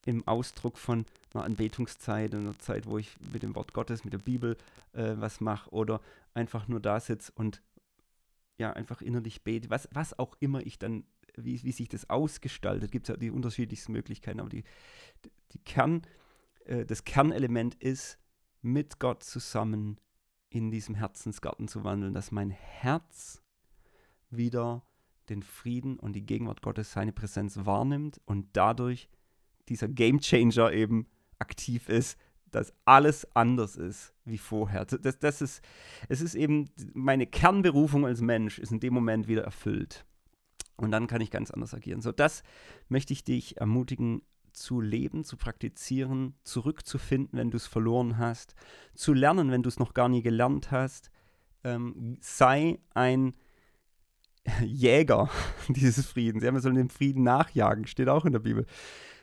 im Ausdruck von einer Anbetungszeit, einer Zeit, wo ich mit dem Wort Gottes, mit der Bibel äh, was mache oder einfach nur da sitze und ja, einfach innerlich bete, was, was auch immer ich dann, wie, wie sich das ausgestaltet, gibt es ja die unterschiedlichsten Möglichkeiten, aber die, die Kern, äh, das Kernelement ist, mit Gott zusammen in diesem Herzensgarten zu wandeln, dass mein Herz wieder den Frieden und die Gegenwart Gottes, seine Präsenz wahrnimmt und dadurch dieser Game Changer eben aktiv ist, dass alles anders ist wie vorher. Das, das ist, es ist eben meine Kernberufung als Mensch ist in dem Moment wieder erfüllt. Und dann kann ich ganz anders agieren. So, das möchte ich dich ermutigen zu leben, zu praktizieren, zurückzufinden, wenn du es verloren hast, zu lernen, wenn du es noch gar nie gelernt hast. Ähm, sei ein Jäger dieses Friedens. Ja, wir sollen dem Frieden nachjagen, steht auch in der Bibel.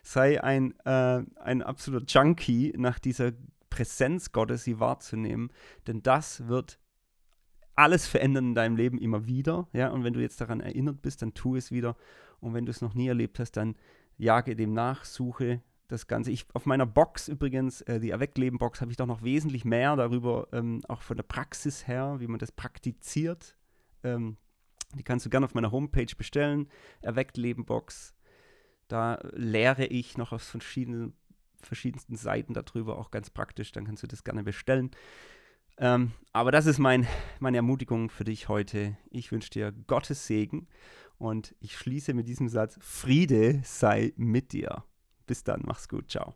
Sei ein, äh, ein absoluter Junkie nach dieser Präsenz Gottes, sie wahrzunehmen, denn das wird alles verändern in deinem Leben immer wieder. Ja? Und wenn du jetzt daran erinnert bist, dann tu es wieder. Und wenn du es noch nie erlebt hast, dann jage dem nach, suche das Ganze. Ich, auf meiner Box übrigens, äh, die Erweckleben-Box, habe ich doch noch wesentlich mehr darüber, ähm, auch von der Praxis her, wie man das praktiziert. Ähm, die kannst du gerne auf meiner Homepage bestellen. Erweckt Leben Box. Da lehre ich noch aus verschiedenen, verschiedensten Seiten darüber, auch ganz praktisch. Dann kannst du das gerne bestellen. Ähm, aber das ist mein, meine Ermutigung für dich heute. Ich wünsche dir Gottes Segen und ich schließe mit diesem Satz: Friede sei mit dir. Bis dann, mach's gut, ciao.